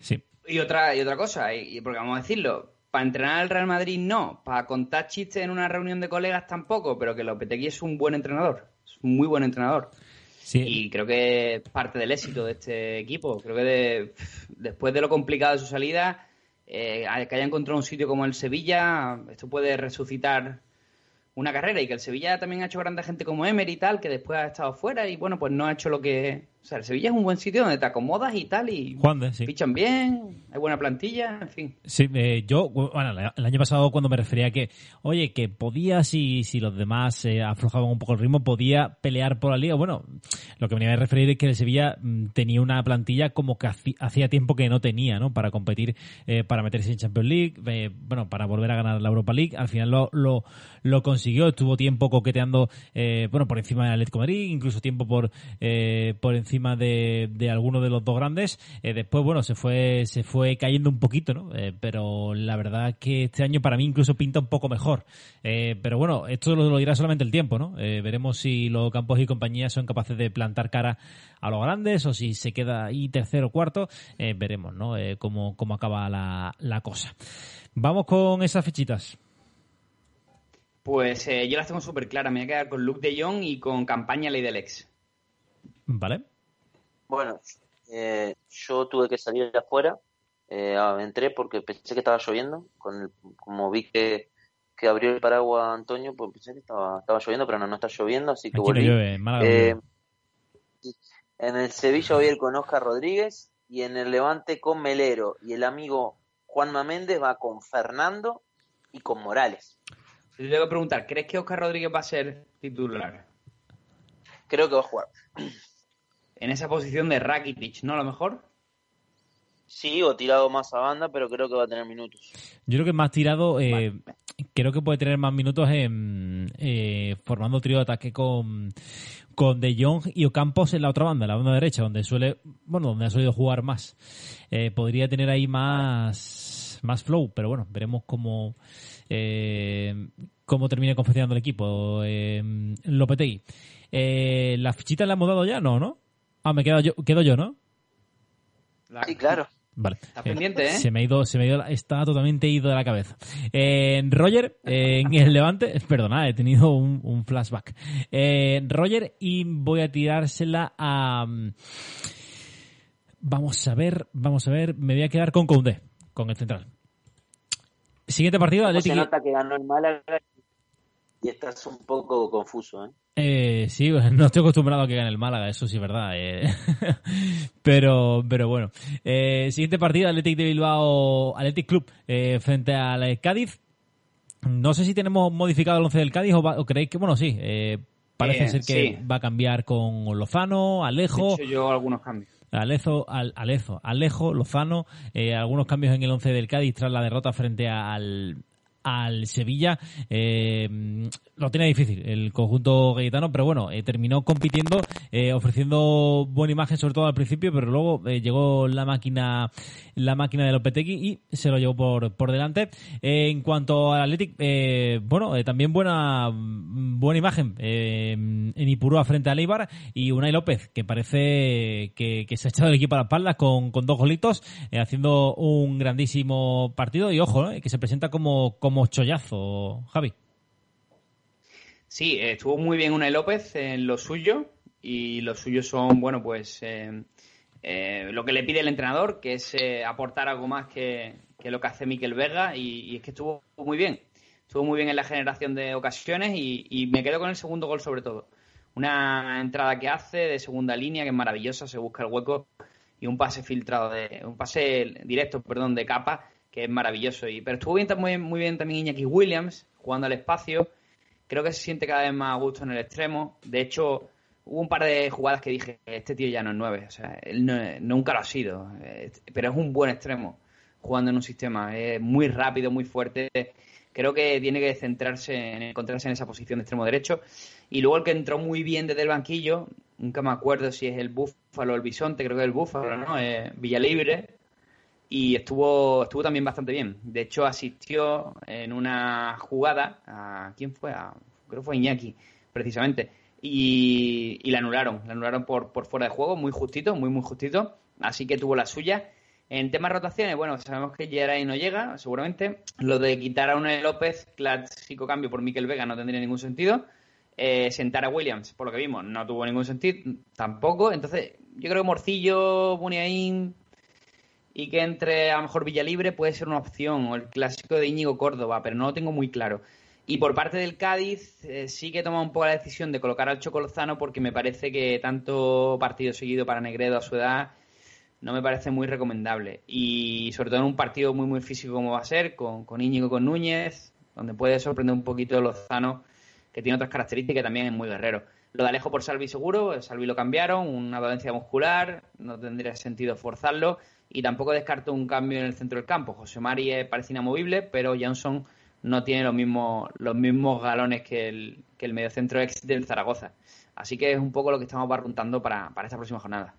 Sí. Y otra, y otra cosa, y, porque vamos a decirlo, para entrenar al Real Madrid no, para contar chistes en una reunión de colegas tampoco, pero que Lopetegui es un buen entrenador, es un muy buen entrenador. Sí. Y creo que es parte del éxito de este equipo. Creo que de- después de lo complicado de su salida, eh, que haya encontrado un sitio como el Sevilla, esto puede resucitar una carrera y que el Sevilla también ha hecho grande gente como Emery y tal, que después ha estado fuera y bueno, pues no ha hecho lo que... O sea, el Sevilla es un buen sitio donde te acomodas y tal y Juan de, sí. fichan bien, hay buena plantilla, en fin. Sí, eh, yo, bueno, el año pasado cuando me refería a que, oye, que podía, si, si los demás eh, aflojaban un poco el ritmo, podía pelear por la liga. Bueno, lo que me iba a referir es que el Sevilla mm, tenía una plantilla como que hacía tiempo que no tenía, ¿no? Para competir, eh, para meterse en Champions League, eh, bueno, para volver a ganar la Europa League. Al final lo, lo, lo consiguió, estuvo tiempo coqueteando, eh, bueno, por encima del Atlético de Madrid, incluso tiempo por, eh, por encima de, de alguno de los dos grandes. Eh, después, bueno, se fue, se fue cayendo un poquito, ¿no? Eh, pero la verdad que este año para mí incluso pinta un poco mejor. Eh, pero bueno, esto lo, lo dirá solamente el tiempo, ¿no? Veremos si los campos y compañía son capaces de plantar cara a los grandes o si se queda ahí tercero o cuarto. Veremos, ¿no? Cómo, cómo acaba la, la cosa. Vamos con esas fichitas. Pues eh, yo las tengo súper claras, me voy a quedar con Luke de Jong y con campaña Ley del Ex. ¿Vale? Bueno, eh, yo tuve que salir de afuera, eh, ah, entré porque pensé que estaba lloviendo, con el- como vi que, que abrió el paraguas Antonio, pues pensé que estaba, estaba lloviendo, pero no, no está lloviendo, así que Aquí no volví. llueve, Eh, en el Sevilla voy a ir con Oscar Rodríguez y en el Levante con Melero y el amigo Juanma Méndez va con Fernando y con Morales. Te tengo que preguntar, ¿crees que Oscar Rodríguez va a ser titular? Creo que va a jugar. En esa posición de Rakitic, ¿no? A lo mejor. Sí, o tirado más a banda, pero creo que va a tener minutos. Yo creo que más tirado, eh, creo que puede tener más minutos en, eh, formando trío de ataque con, con De Jong y Ocampos en la otra banda, la banda derecha, donde suele, bueno, donde ha solido jugar más. Eh, podría tener ahí más, más flow, pero bueno, veremos cómo, eh, cómo termina confeccionando el equipo. Eh, Lopetegui. Eh, ¿Las fichitas le hemos dado ya? No, ¿no? Ah, me quedo yo, quedo yo, ¿no? La- Sí, claro. Vale. Estás pendiente, ¿eh? Se me ha ido, se me ha ido, está totalmente ido de la cabeza. Eh, Roger, eh, en el Levante, perdona, he tenido un, un flashback. Eh, Roger, y voy a tirársela a... mm, Vamos a ver, vamos a ver, me voy a quedar con Koundé, con el central. Siguiente partido, Se Atlético. nota que ganó el Málaga y estás un poco confuso, ¿eh? Eh, sí, no estoy acostumbrado a que gane el Málaga, eso sí es verdad. eh. pero, pero bueno. Eh, siguiente partido, Athletic de Bilbao, Athletic Club eh, frente al Cádiz. No sé si tenemos modificado el once del Cádiz o, va- o creéis que, bueno, sí, eh, parece ser que sí. va a cambiar con Lozano, He Alejo. hecho yo algunos cambios. Alezo, al, Alezo, Alejo, Lozano, eh, algunos cambios en el once del Cádiz tras la derrota frente al, al Sevilla. Eh, lo tenía difícil el conjunto gallitano, pero bueno, eh, terminó compitiendo, eh, ofreciendo buena imagen, sobre todo al principio, pero luego llegó la máquina la máquina de Lopetegui y se lo llevó por, por delante. En cuanto al Athletic, bueno, también buena buena imagen en Ipurúa frente a Leibar y Unai López, que parece que, se ha echado el equipo a la espalda con, con dos golitos, haciendo un grandísimo partido y ojo, que se presenta como chollazo, Javi. Sí, estuvo muy bien Unai López en lo suyo y lo suyo son, bueno, pues eh, eh, lo que le pide el entrenador, que es eh, aportar algo más que, lo que hace Miquel Vega y, y es que estuvo muy bien. Estuvo muy bien en la generación de ocasiones y, y me quedo con el segundo gol sobre todo. Una entrada que hace de segunda línea que es maravillosa, se busca el hueco y un pase filtrado de un pase directo, perdón, de capa que es maravilloso. Y, pero estuvo bien, muy, muy bien también Iñaki Williams jugando al espacio. Creo que se siente cada vez más a gusto en el extremo. De hecho, hubo un par de jugadas que dije, este tío ya no es nueve. O sea, él no- nunca lo ha sido. Eh, Pero es un buen extremo jugando en un sistema. Es muy rápido, muy fuerte. Creo que tiene que centrarse en encontrarse en esa posición de extremo derecho. Y luego el que entró muy bien desde el banquillo, nunca me acuerdo si es el Búfalo o el Bisonte, creo que es el Búfalo, ¿no? Eh, Villalibre. Y estuvo, estuvo también bastante bien. De hecho, asistió en una jugada a. ¿Quién fue? A- creo que fue Iñaki, precisamente. Y, y la anularon. La anularon por, por fuera de juego, muy justito, muy, muy justito. Así que tuvo la suya. En temas rotaciones, bueno, sabemos que Geray no llega, seguramente. Lo de quitar a Unai López, clásico cambio por Miquel Vega, no tendría ningún sentido. Eh, sentar a Williams, por lo que vimos, no tuvo ningún sentido tampoco. Entonces, yo creo que Morcillo, Muniain y que entre a lo mejor Villalibre puede ser una opción, o el clásico de Íñigo Córdoba, pero no lo tengo muy claro. Y por parte del Cádiz, eh, sí que he tomado un poco la decisión de colocar al Chocolozano porque me parece que tanto partido seguido para Negredo a su edad no me parece muy recomendable. Y sobre todo en un partido muy, muy físico como va a ser, con, con Íñigo con Núñez, donde puede sorprender un poquito Lozano, que tiene otras características y también es muy guerrero. Lo de Alejo por Salvi seguro, Salvi lo cambiaron, una dolencia muscular, no tendría sentido forzarlo. Y tampoco descarto un cambio en el centro del campo. José Mari parece inamovible, pero Johnson no tiene los mismos, los mismos galones que el, que el mediocentro ex del Zaragoza. Así que es un poco lo que estamos barruntando para, para esta próxima jornada.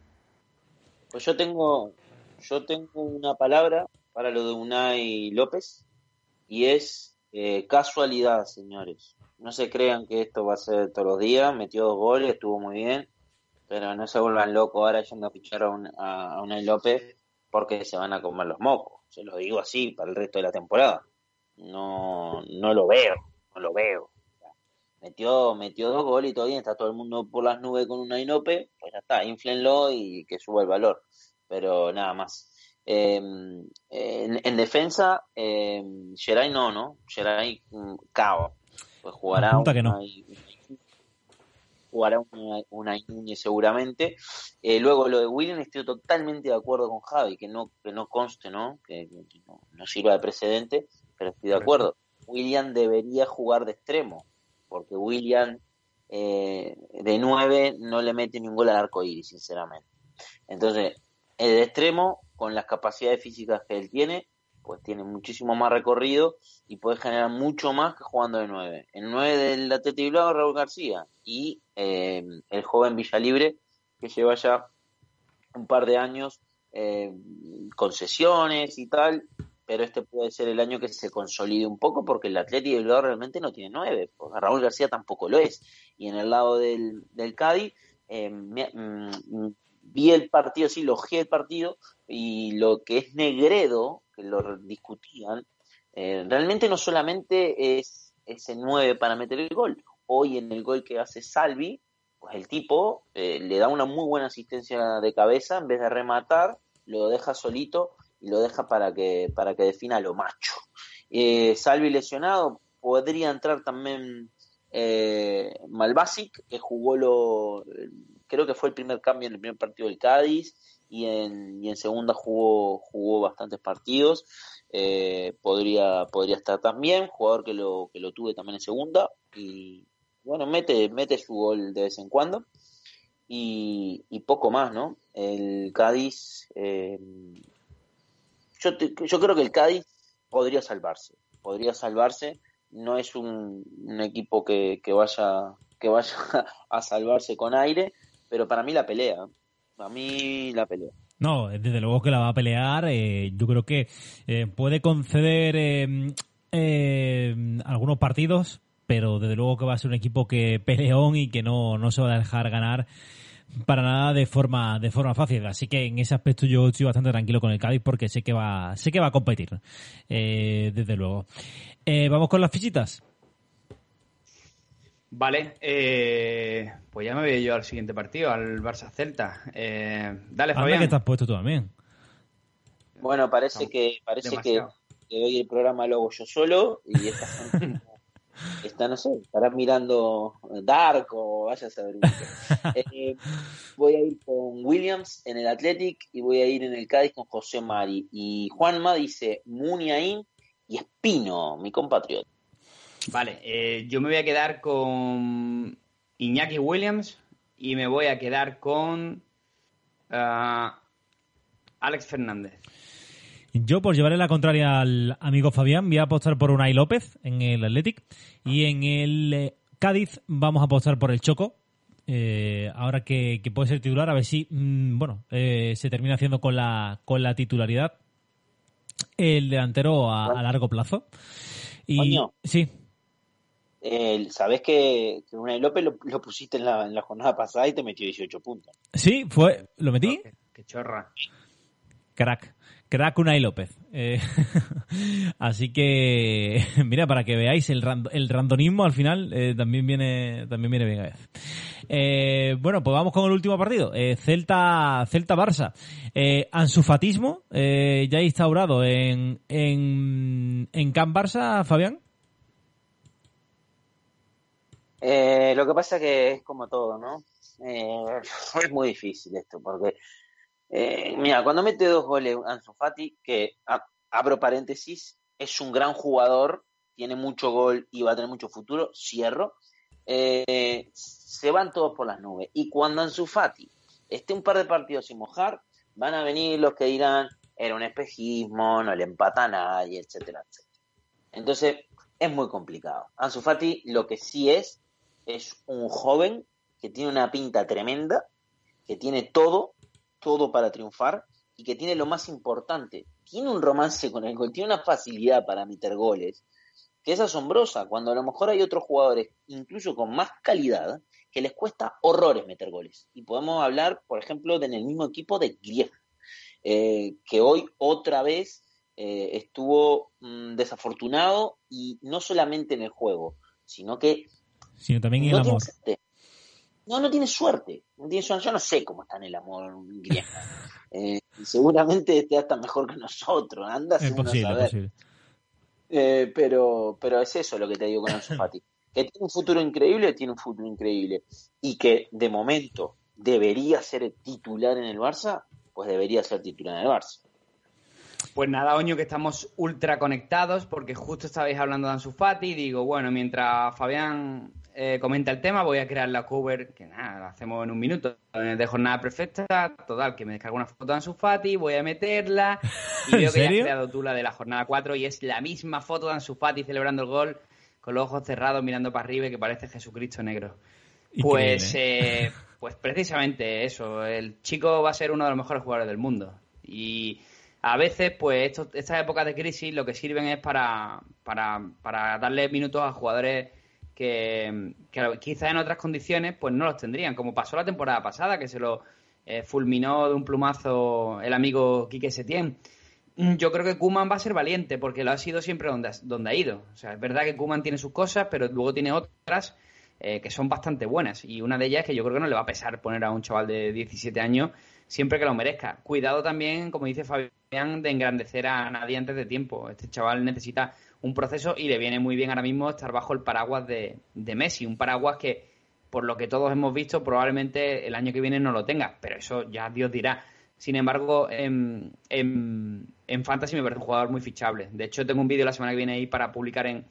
Pues yo tengo, yo tengo una palabra para lo de Unai López y es eh, casualidad, señores. No se crean que esto va a ser todos los días. Metió dos goles, estuvo muy bien, pero no se vuelvan locos ahora yendo a fichar a, un, a, a Unai López porque se van a comer los mocos. Se lo digo así para el resto de la temporada. No, no lo veo, no lo veo. Metió, metió dos goles y todavía está todo el mundo por las nubes con Unai López, pues ya está, inflenlo y que suba el valor. Pero nada más. Eh, en, en defensa, eh, Geray no, ¿no? Geray mm, cao. Pues jugará Apunta que no. Unai- jugará una, una seguramente. Eh, luego lo de William estoy totalmente de acuerdo con Javi, que no, que no conste, ¿no? Que, que no, no sirva de precedente, pero estoy de acuerdo. William debería jugar de extremo, porque William eh, de 9 no le mete ningún gol al arco iris, sinceramente. Entonces, el de extremo, con las capacidades físicas que él tiene, pues tiene muchísimo más recorrido y puede generar mucho más que jugando de 9. El 9 del Atleti Bilbao, Raúl García, y eh, el joven Villalibre, que lleva ya un par de años eh, con sesiones y tal, pero este puede ser el año que se consolide un poco porque el Atleti de Bilbao realmente no tiene 9, porque Raúl García tampoco lo es. Y en el lado del, del Cádiz, eh, mm, vi el partido, sí, logié el partido, y lo que es Negredo, que lo discutían, eh, realmente no solamente es ese 9 para meter el gol. Hoy en el gol que hace Salvi, pues el tipo eh, le da una muy buena asistencia de cabeza, en vez de rematar, lo deja solito y lo deja para que, para que defina lo macho. Eh, Salvi lesionado, podría entrar también eh, Malbasic, que jugó lo, creo que fue el primer cambio en el primer partido del Cádiz y en, y en segunda jugó, jugó bastantes partidos. Eh, podría, podría estar también, jugador que lo, que lo tuve también en segunda y bueno, mete, mete su gol de vez en cuando y, y poco más, ¿no? El Cádiz, eh, yo, te- yo creo que el Cádiz podría salvarse, podría salvarse. No es un, un equipo que, que vaya que vaya a salvarse con aire, pero para mí la pelea. Para mí la pelea. No, desde luego que la va a pelear. eh, yo creo que eh, puede conceder eh, eh, algunos partidos, pero desde luego que va a ser un equipo que peleón y que no, no se va a dejar ganar para nada de forma de forma fácil. Así que en ese aspecto yo estoy bastante tranquilo con el Cádiz porque sé que va sé que va a competir. eh, desde luego. Eh, Vamos con las fichitas. Vale, eh, pues ya me voy yo al siguiente partido, al Barça Celta. Eh, dale, Anda Fabián. que estás puesto tú también. Bueno, parece No, que parece que, demasiado. que hoy el programa lo hago yo solo y esta gente está, no sé, estará mirando Dark o vaya a saber. Eh, voy a ir con Williams en el Athletic y voy a ir en el Cádiz con José Mari. Y Juanma dice Muniain y Espino, mi compatriota. Vale, eh, yo me voy a quedar con Iñaki Williams y me voy a quedar con ah, Alex Fernández. Yo, por llevarle la contraria al amigo Fabián, voy a apostar por Unai López en el Athletic. Y en el eh, Cádiz vamos a apostar por el Choco. eh, ahora que, que puede ser titular, a ver si mm, bueno eh, se termina haciendo con la, con la titularidad el delantero a, a largo plazo. Y Coño. sí, Eh, Sabés que, que Unai López lo, lo pusiste en la, en la jornada pasada y te metió 18 puntos. sí, fue, lo metí. Qué, qué chorra. Crack. Crack Unai López. Eh, así que, mira, para que veáis, el, rand- el randonismo al final eh, también viene también viene bien a veces. Eh, bueno, pues vamos con el último partido. Eh, Celta Celta Barça. Eh, ansufatismo eh, ya instaurado en, en, en Camp Barça, Fabián. Eh, lo que pasa que es como todo, ¿no? Eh, es muy difícil esto, porque, eh, mira, cuando mete dos goles Ansu Fati, que abro paréntesis, es un gran jugador, tiene mucho gol y va a tener mucho futuro, cierro, se van todos por las nubes. Y cuando Ansu Fati esté un par de partidos sin mojar, van a venir los que dirán, era un espejismo, no le empata a nadie, etcétera, etcétera. Entonces, es muy complicado. Ansu Fati lo que sí es, es un joven que tiene una pinta tremenda, que tiene todo, todo para triunfar y que tiene lo más importante, tiene un romance con el gol, tiene una facilidad para meter goles que es asombrosa, cuando a lo mejor hay otros jugadores, incluso con más calidad, que les cuesta horrores meter goles. Y podemos hablar, por ejemplo, de en el mismo equipo de Griezmann, eh, que hoy otra vez eh, estuvo mm, desafortunado y no solamente en el juego, sino que Sino también en el no tiene amor. suerte. No, no tiene suerte. No tiene suerte. Yo no sé cómo está en el amor Griezmann. Eh, seguramente esté hasta mejor que nosotros. Anda a posible, es saber. posible. Eh, pero, pero es eso lo que te digo con Ansu Fati. Que tiene un futuro increíble, tiene un futuro increíble. Y que de momento debería ser titular en el Barça, pues debería ser titular en el Barça. Pues nada, Oño, que estamos ultra conectados porque justo estabais hablando de Ansu Fati y digo, bueno, mientras Fabián eh, comenta el tema, voy a crear la cover, que nada, la hacemos en un minuto, eh, de jornada perfecta, total, que me descargo una foto de Ansu Fati, voy a meterla y ¿En veo que ya has creado tú la de la jornada 4 y es la misma foto de Ansu Fati celebrando el gol con los ojos cerrados mirando para arriba y que parece Jesucristo negro. Pues, Increíble, eh, pues precisamente eso. El chico va a ser uno de los mejores jugadores del mundo. Y a veces, pues estos- estas épocas de crisis lo que sirven es para, para, para darle minutos a jugadores que, quizás en otras condiciones pues no los tendrían, como pasó la temporada pasada, que se lo eh, fulminó de un plumazo el amigo Quique Setién. Mm, Yo creo que Kuman va a ser valiente porque lo ha sido siempre donde, ha- donde ha ido. O sea, es verdad que Kuman tiene sus cosas, pero luego tiene otras eh, que son bastante buenas. Y una de ellas es que yo creo que no le va a pesar poner a un chaval de 17 años siempre que lo merezca. Cuidado también, como dice Fabián, de engrandecer a nadie antes de tiempo. Este chaval necesita un proceso y le viene muy bien ahora mismo estar bajo el paraguas de, Messi. Un paraguas que, por lo que todos hemos visto, probablemente el año que viene no lo tenga. Pero eso ya Dios dirá. Sin embargo, en, en, en Fantasy me parece un jugador muy fichable. De hecho, tengo un vídeo la semana que viene ahí para publicar en,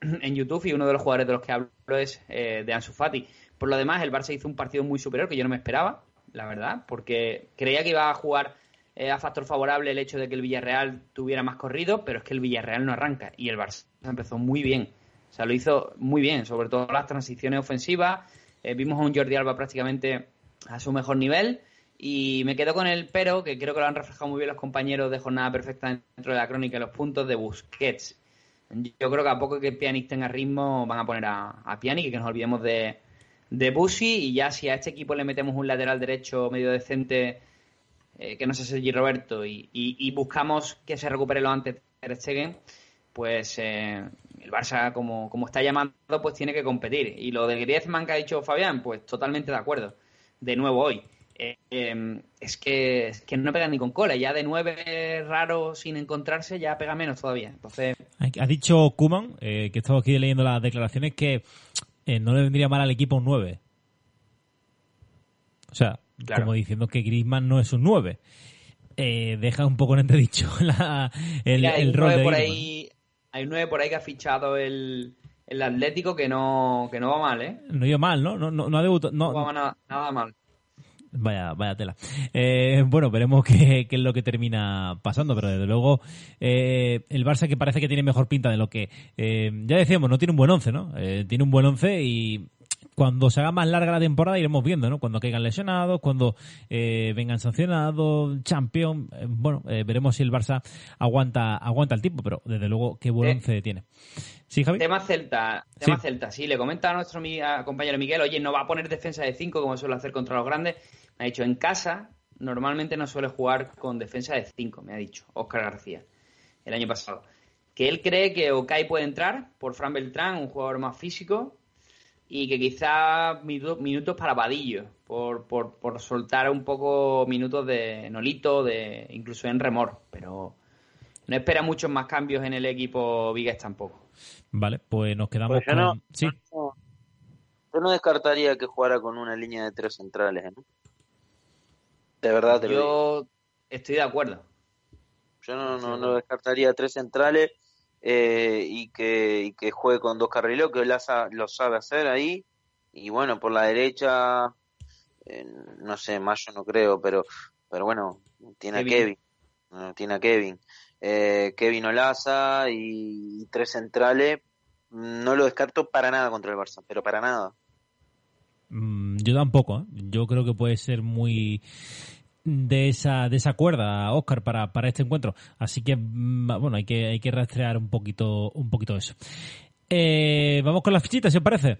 en YouTube y uno de los jugadores de los que hablo es eh, de Ansu Fati. Por lo demás, el Barça hizo un partido muy superior que yo no me esperaba, la verdad, porque creía que iba a jugar eh, a factor favorable el hecho de que el Villarreal tuviera más corrido, pero es que el Villarreal no arranca y el Barça empezó muy bien. O sea, lo hizo muy bien, sobre todo las transiciones ofensivas. Eh, vimos a un Jordi Alba prácticamente a su mejor nivel. Y me quedo con el pero, que creo que lo han reflejado muy bien los compañeros de jornada perfecta dentro de la crónica, los puntos de Busquets. Yo creo que a poco que Pjanic tenga ritmo van a poner a, a Pjanic y que nos olvidemos de, de Busi y ya si a este equipo le metemos un lateral derecho medio decente eh, que no sea Sergi Roberto y, y- buscamos que se recupere lo antes Ter Stegen, pues eh, el Barça como, como está llamando pues tiene que competir. Y lo de Griezmann que ha dicho Fabián pues totalmente de acuerdo. De nuevo hoy Eh, eh, es que es que no pega ni con cola ya de nueve raro sin encontrarse ya pega menos todavía entonces Ha dicho Kuman, eh, que estaba aquí leyendo las declaraciones, que eh, no le vendría mal al equipo un 9. O sea, Claro. como diciendo que Griezmann no es un 9. Eh, deja un poco en entredicho la- el, Mira, hay el un rol nueve de por Griezmann. ahí hay un 9 por ahí que ha fichado el, el Atlético que no que no va mal eh No iba mal, ¿no? No, no, no ha debutado. no, No, va nada, nada mal Vaya, vaya tela. Eh, bueno, veremos qué, qué es lo que termina pasando, pero desde luego eh, el Barça que parece que tiene mejor pinta de lo que eh, ya decíamos, no tiene un buen once, ¿no? Tiene un buen once y cuando se haga más larga la temporada iremos viendo, ¿no? Cuando caigan lesionados, cuando eh, vengan sancionados, champion, eh, bueno, eh, veremos si el Barça aguanta aguanta el tipo, pero desde luego qué buen Eh, once tiene. ¿Sí, Javi? Tema Celta, tema Sí. Celta, sí, le comenta a nuestro a compañero Miguel, oye, no va a poner defensa de 5 como suele hacer contra los grandes. Me ha dicho, en casa normalmente no suele jugar con defensa de 5, me ha dicho Óscar García, el año pasado. Que él cree que Okai puede entrar por Fran Beltrán, un jugador más físico, y que quizá minu- minutos para Vadillo, por, por, por soltar un poco minutos de Nolito, de incluso en remor, pero no espera muchos más cambios en el equipo Vigues tampoco. Vale, pues nos quedamos Pues yo con... no- Sí, No, yo no descartaría que jugara con una línea de tres centrales. ¿eh? De verdad te lo digo. Yo estoy de acuerdo. Yo no, no, Sí, no descartaría tres centrales eh, y, que, y que juegue con dos carrileros, que él asa- lo sabe hacer ahí. Y bueno, por la derecha, eh, no sé, Mayo no creo, pero, pero bueno, tiene Kevin. a Kevin. no, tiene a Kevin. Eh, Kevin Olaza y, y tres centrales. No lo descarto para nada contra el Barça, pero para nada. Mm, Yo tampoco, ¿eh? Yo creo que puede ser muy de esa de esa cuerda, Oscar, para, para este encuentro. Así que mm, bueno, hay que hay que rastrear un poquito un poquito eso. Eh, vamos con las fichitas, si os parece.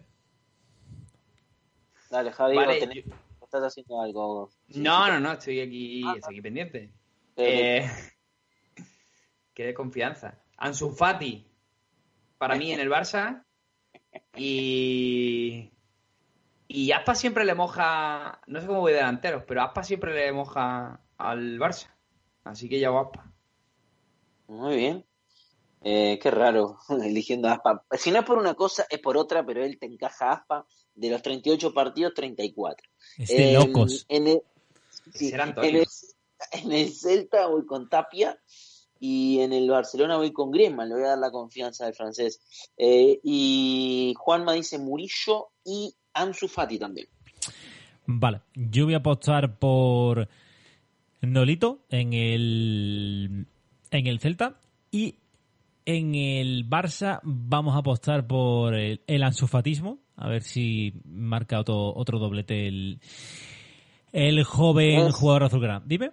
Dale, Javi, Vale, vos tenés- estás haciendo algo. Sí, No, sí, no, no, estoy aquí, Ah, estoy aquí pendiente. Eh, Eh, qué de confianza. Ansu Fati, para mí en el Barça. Y. Y Aspa siempre le moja. No sé cómo voy de delanteros, pero Aspa siempre le moja al Barça. Así que ya va Aspa. Muy bien. Eh, qué raro, eligiendo a Aspa. Si no es por una cosa, es por otra, pero él te encaja a Aspa. De los 38 partidos, 34. Es de Eh, locos. En el, sí, en, el, en el Celta voy con Tapia y en el Barcelona voy con Griezmann. Le voy a dar la confianza al francés. Eh, y Juanma dice Murillo y Ansu Fati también. Vale, yo voy a apostar por Nolito en el en el Celta y en el Barça vamos a apostar por el, el ansufatismo, a ver si marca otro otro doblete el el joven jugador azulgrana. Dime.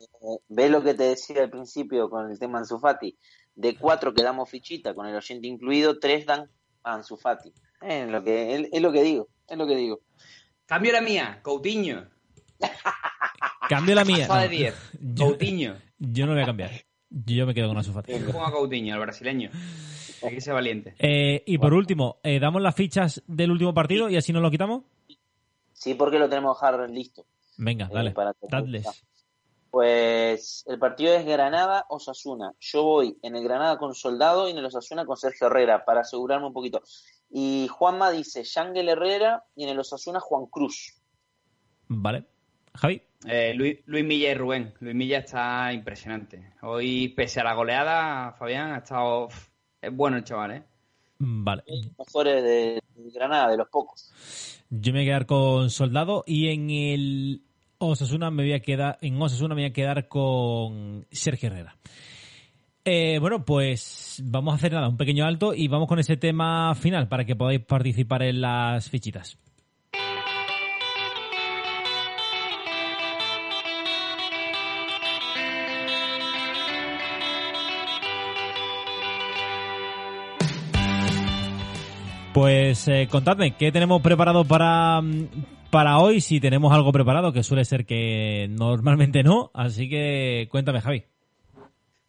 Eh, ¿Ves lo que te decía al principio con el tema Ansu Fati? De cuatro que damos fichita con el oyente incluido, tres dan a Ansu Fati. Es lo que, es, es lo que digo, es lo que digo. Cambio la mía, Coutinho. Cambio la mía. No, 10. yo, Coutinho. yo no voy a cambiar. Yo me quedo con Ansu-Fati. Yo pongo a Coutinho, el brasileño. Hay que ser valiente. Eh, y por último, eh, damos las fichas del último partido y así nos lo quitamos. Sí, porque lo tenemos que dejar listo. Venga, Eh, dale, para dadles. Pues el partido es Granada-Osasuna. Yo voy en el Granada con Soldado y en el Osasuna con Sergio Herrera, para asegurarme un poquito. Y Juanma dice Yangel Herrera y en el Osasuna Juan Cruz. Vale. Javi. Eh, Luis, Luis Milla y Rubén. Luis Milla está impresionante. Hoy, pese a la goleada, Fabián ha estado. Es bueno el chaval, ¿eh? Vale. Mejores de, de Granada, de los pocos. Yo me voy a quedar con Soldado y en el Osasuna me voy a quedar, en Osasuna me voy a quedar con Sergio Herrera. Eh, bueno, pues vamos a hacer nada, un pequeño alto y vamos con ese tema final para que podáis participar en las fichitas. Pues eh, contadme, ¿qué tenemos preparado para, mm, para hoy? Si tenemos algo preparado, que suele ser que normalmente no. Así que cuéntame, Javi.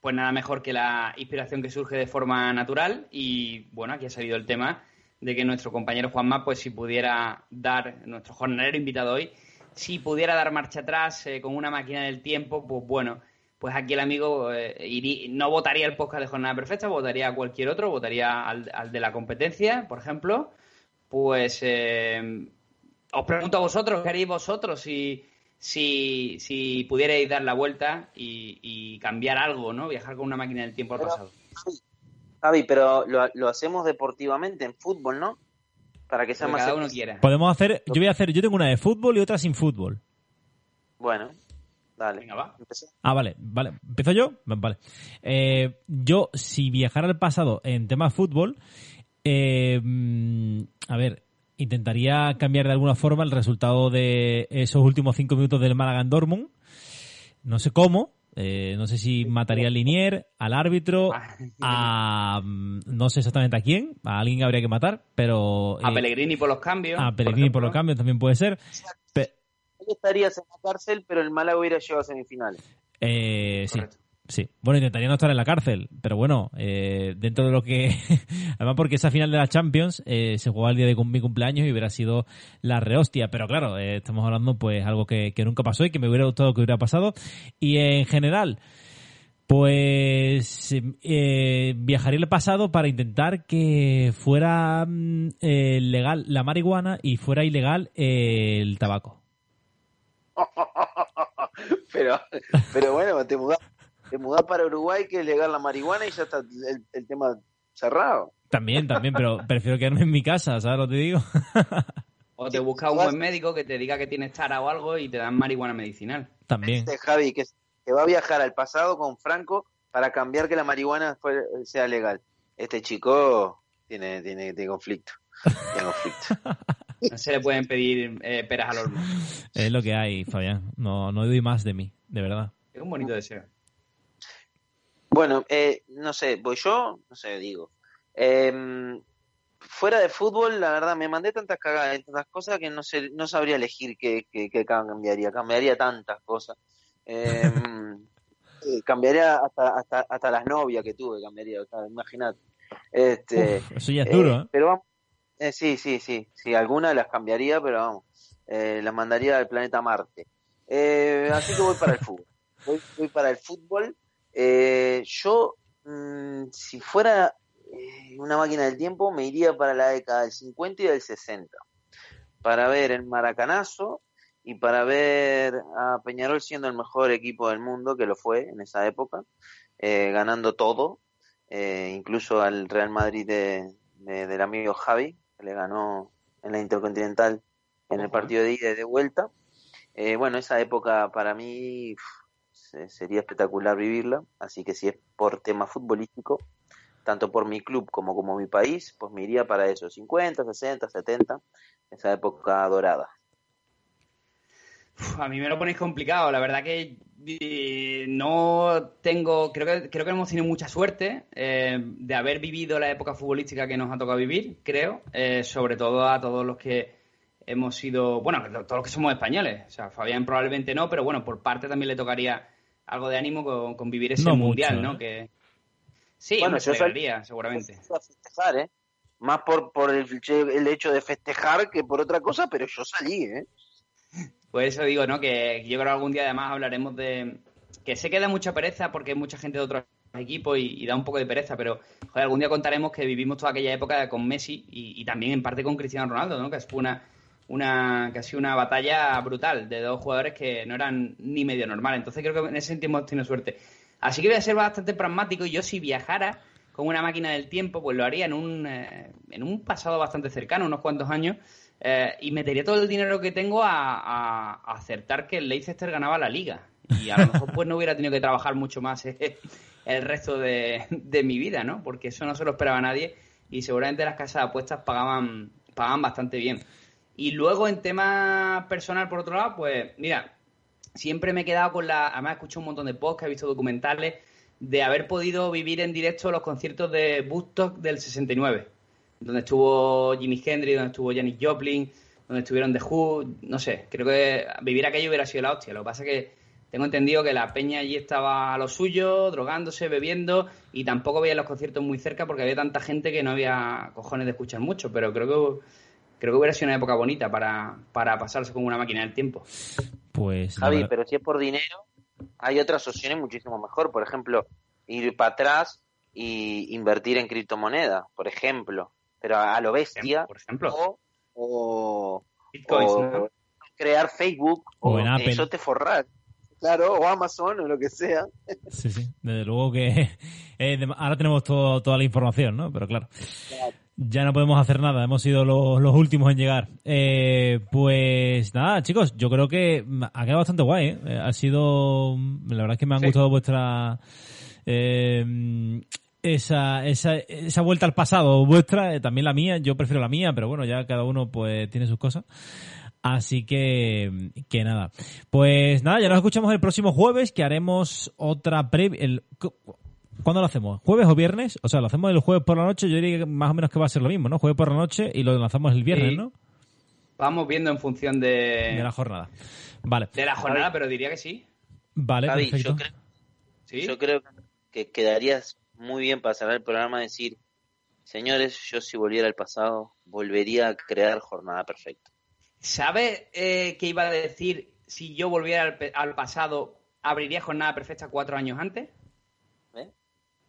Pues nada mejor que la inspiración que surge de forma natural y bueno, aquí ha salido el tema de que nuestro compañero Juanma, pues si pudiera dar, nuestro jornalero invitado hoy, si pudiera dar marcha atrás eh, con una máquina del tiempo, pues bueno, pues aquí el amigo eh, no votaría el podcast de Jornada Perfecta, votaría a cualquier otro, votaría al, al de la competencia, por ejemplo. Pues eh, os pregunto a vosotros, ¿qué haréis vosotros si, si, si pudierais dar la vuelta y, y cambiar algo, ¿no? Viajar con una máquina del tiempo al Pero- pasado. Javi, pero lo, lo hacemos deportivamente en fútbol, ¿no? Para que sea Lo que más cada uno quiera. Podemos hacer, yo voy a hacer, yo tengo una de fútbol y otra sin fútbol. Bueno, dale. Venga, va. Empecé. Ah, vale, vale. ¿Empiezo yo? Vale. Eh, yo, si viajara al pasado en tema fútbol, eh, mm, a ver, intentaría cambiar de alguna forma el resultado de esos últimos cinco minutos del Málaga en Dortmund. No sé cómo. eh, no sé si mataría al Linier, al árbitro, a... mm, no sé exactamente a quién. A alguien que habría que matar, pero... A eh, Pellegrini por los cambios. a Pellegrini por, los cambios también puede ser. Pe- estarías en la cárcel, pero el Málaga hubiera llegado a semifinales. eh, sí. Sí, bueno, intentaría no estar en la cárcel, pero bueno, eh, dentro de lo que... Además porque esa final de la Champions eh, se jugaba el día de mi cumpleaños y hubiera sido la rehostia, pero claro, eh, estamos hablando pues algo que, nunca pasó y que me hubiera gustado que hubiera pasado. Y en general, pues viajaría al pasado para intentar que fuera mm, legal la marihuana y fuera ilegal el tabaco. pero, pero bueno, te mudás, te mudás para Uruguay, que es legal la marihuana y ya está el, el tema cerrado. También, también, pero prefiero quedarme en mi casa, ¿sabes lo que te digo? O te buscas un buen médico que te diga que tienes tara o algo y te dan marihuana medicinal. También. Este Javi, que, que va a viajar al pasado con Franco para cambiar que la marihuana fue- sea legal. Este chico tiene, tiene, tiene conflicto. Tiene conflicto. No se le pueden pedir eh, peras al horno. Es lo que hay, Fabián. No, no doy más de mí, de verdad. Es un bonito deseo. Bueno, eh, no sé, voy yo, no sé, digo. Eh, fuera de fútbol, la verdad, me mandé tantas cagadas, tantas cosas que no sé, no sabría elegir qué, qué, qué cambiaría. Cambiaría tantas cosas. Eh, eh, cambiaría hasta, hasta, hasta las novias que tuve, cambiaría, o sea, imagínate. Este, Uf, eso ya es eh, duro, ¿eh? Pero vamos, eh, sí, sí, sí, sí, algunas las cambiaría, pero vamos, eh, las mandaría al planeta Marte. Eh, así que voy para el fútbol. Voy, voy para el fútbol. Eh, yo, mm, si fuera eh, una máquina del tiempo, me iría para la década del 50 y del 60, para ver el maracanazo y para ver a Peñarol siendo el mejor equipo del mundo, que lo fue en esa época, eh, ganando todo, eh, incluso al Real Madrid de, de- del amigo Javi, que le ganó en la Intercontinental en el partido de ida y de vuelta. Eh, bueno, esa época para mí se- sería espectacular vivirla, así que si es por tema futbolístico, tanto por mi club como como mi país, pues me iría para eso, 50, 60, 70, esa época dorada. A mí me lo ponéis complicado. La verdad que eh, no tengo. Creo que, creo que hemos tenido mucha suerte eh, de haber vivido la época futbolística que nos ha tocado vivir, creo. Eh, sobre todo a todos los que hemos sido. Bueno, todos los que somos españoles. O sea, Fabián probablemente no, pero bueno, por parte también le tocaría algo de ánimo con, con vivir ese No mundial, mucho, ¿no? ¿eh? Que. Sí, Bueno, yo seguramente. a festejar, ¿eh? Más por, por el, el hecho de festejar que por otra cosa, pero yo salí, ¿eh? Por eso digo, ¿no? Que yo creo que algún día además hablaremos de... Que sé que da mucha pereza porque hay mucha gente de otros equipos y, y da un poco de pereza, pero joder, algún día contaremos que vivimos toda aquella época con Messi y, y también en parte con Cristiano Ronaldo, ¿no? Que fue una, una, casi una batalla brutal de dos jugadores que no eran ni medio normal. Entonces creo que en ese sentido tenido suerte. Así que voy a ser bastante pragmático yo si viajara con una máquina del tiempo, pues lo haría en un, eh, en un pasado bastante cercano, unos cuantos años, eh, y metería todo el dinero que tengo a, a- a acertar que el Leicester ganaba la liga. Y a lo mejor pues no hubiera tenido que trabajar mucho más eh, el resto de, de mi vida, ¿no? Porque eso no se lo esperaba nadie y seguramente las casas de apuestas pagaban, pagaban bastante bien. Y luego en tema personal, por otro lado, pues mira, siempre me he quedado con la... Además he escuchado un montón de podcasts, he visto documentales de haber podido vivir en directo los conciertos de Woodstock del 69 donde estuvo Jimi Hendrix, donde estuvo Janis Joplin, donde estuvieron The Who, no sé, creo que vivir aquello hubiera sido la hostia. Lo que pasa es que tengo entendido que la peña allí estaba a lo suyo, drogándose, bebiendo, y tampoco veía los conciertos muy cerca porque había tanta gente que no había cojones de escuchar mucho, pero creo que creo que hubiera sido una época bonita para, para pasarse con una máquina del tiempo. Pues Javi, verdad- pero si es por dinero, hay otras opciones muchísimo mejor. Por ejemplo, ir para atrás y invertir en criptomonedas, por ejemplo. Pero a, a lo bestia. Por ejemplo, O, o- Bitcoins, o ¿no? crear Facebook. O en Apple. Eso te forrar. Claro, o Amazon o lo que sea. Sí, sí, desde luego que eh, ahora tenemos todo- toda la información, ¿no? Pero claro, ya no podemos hacer nada, hemos sido los, los últimos en llegar. Eh, pues nada, chicos, yo creo que ha quedado bastante guay, ¿eh? Eh, Ha sido, la verdad es que me han Sí. gustado vuestra... eh, esa, esa, esa vuelta al pasado vuestra, también la mía, yo prefiero la mía, pero bueno, ya cada uno pues tiene sus cosas. Así que, que nada. Pues nada, ya nos escuchamos el próximo jueves, que haremos otra previa. ¿Cuándo lo hacemos? ¿Jueves o viernes? O sea, lo hacemos el jueves por la noche, yo diría que más o menos que va a ser lo mismo, ¿no? Jueves por la noche y lo lanzamos el viernes, Sí. ¿no? Vamos viendo en función de, De la jornada. Vale, de la jornada, pero diría que sí. vale, Javi, perfecto. yo creo, ¿Sí? yo creo que quedarías muy bien para cerrar el programa decir, señores, yo si volviera al pasado, volvería a crear jornada perfecta. ¿Sabes eh, qué iba a decir si yo volviera al pasado? Abriría jornada perfecta cuatro años antes.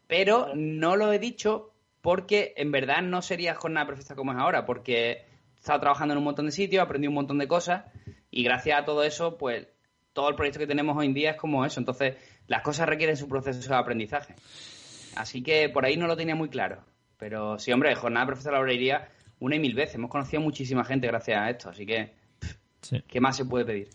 Pero no lo he dicho porque en verdad no sería jornada perfecta como es ahora, porque he estado trabajando en un montón de sitios, he aprendido un montón de cosas y gracias a todo eso, pues todo el proyecto que tenemos hoy en día es como eso. Entonces, las cosas requieren su proceso de aprendizaje. Así que por ahí no lo tenía muy claro. Pero sí, hombre, jornada perfecta la abriría una y mil veces. Hemos conocido muchísima gente gracias a esto, así que, Sí. ¿qué más se puede pedir?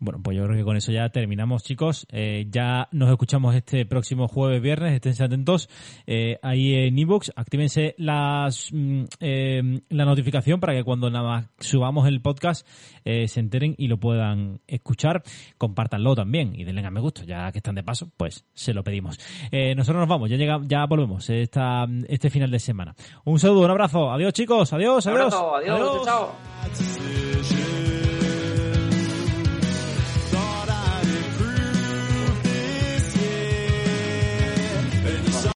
Bueno, pues yo creo que con eso ya terminamos, chicos. Eh, ya nos escuchamos este próximo jueves, viernes. Esténse atentos eh, ahí en iVoox. Actívense las, mm, eh, la notificación para que cuando nada más subamos el podcast eh, se enteren y lo puedan escuchar. Compártanlo también y denle a me gusta. Ya que están de paso, pues se lo pedimos. Eh, nosotros nos vamos. Ya llega, ya volvemos esta, este final de semana. Un saludo, un abrazo. Adiós, chicos. Adiós, Un adiós. abrazo, adiós, chao.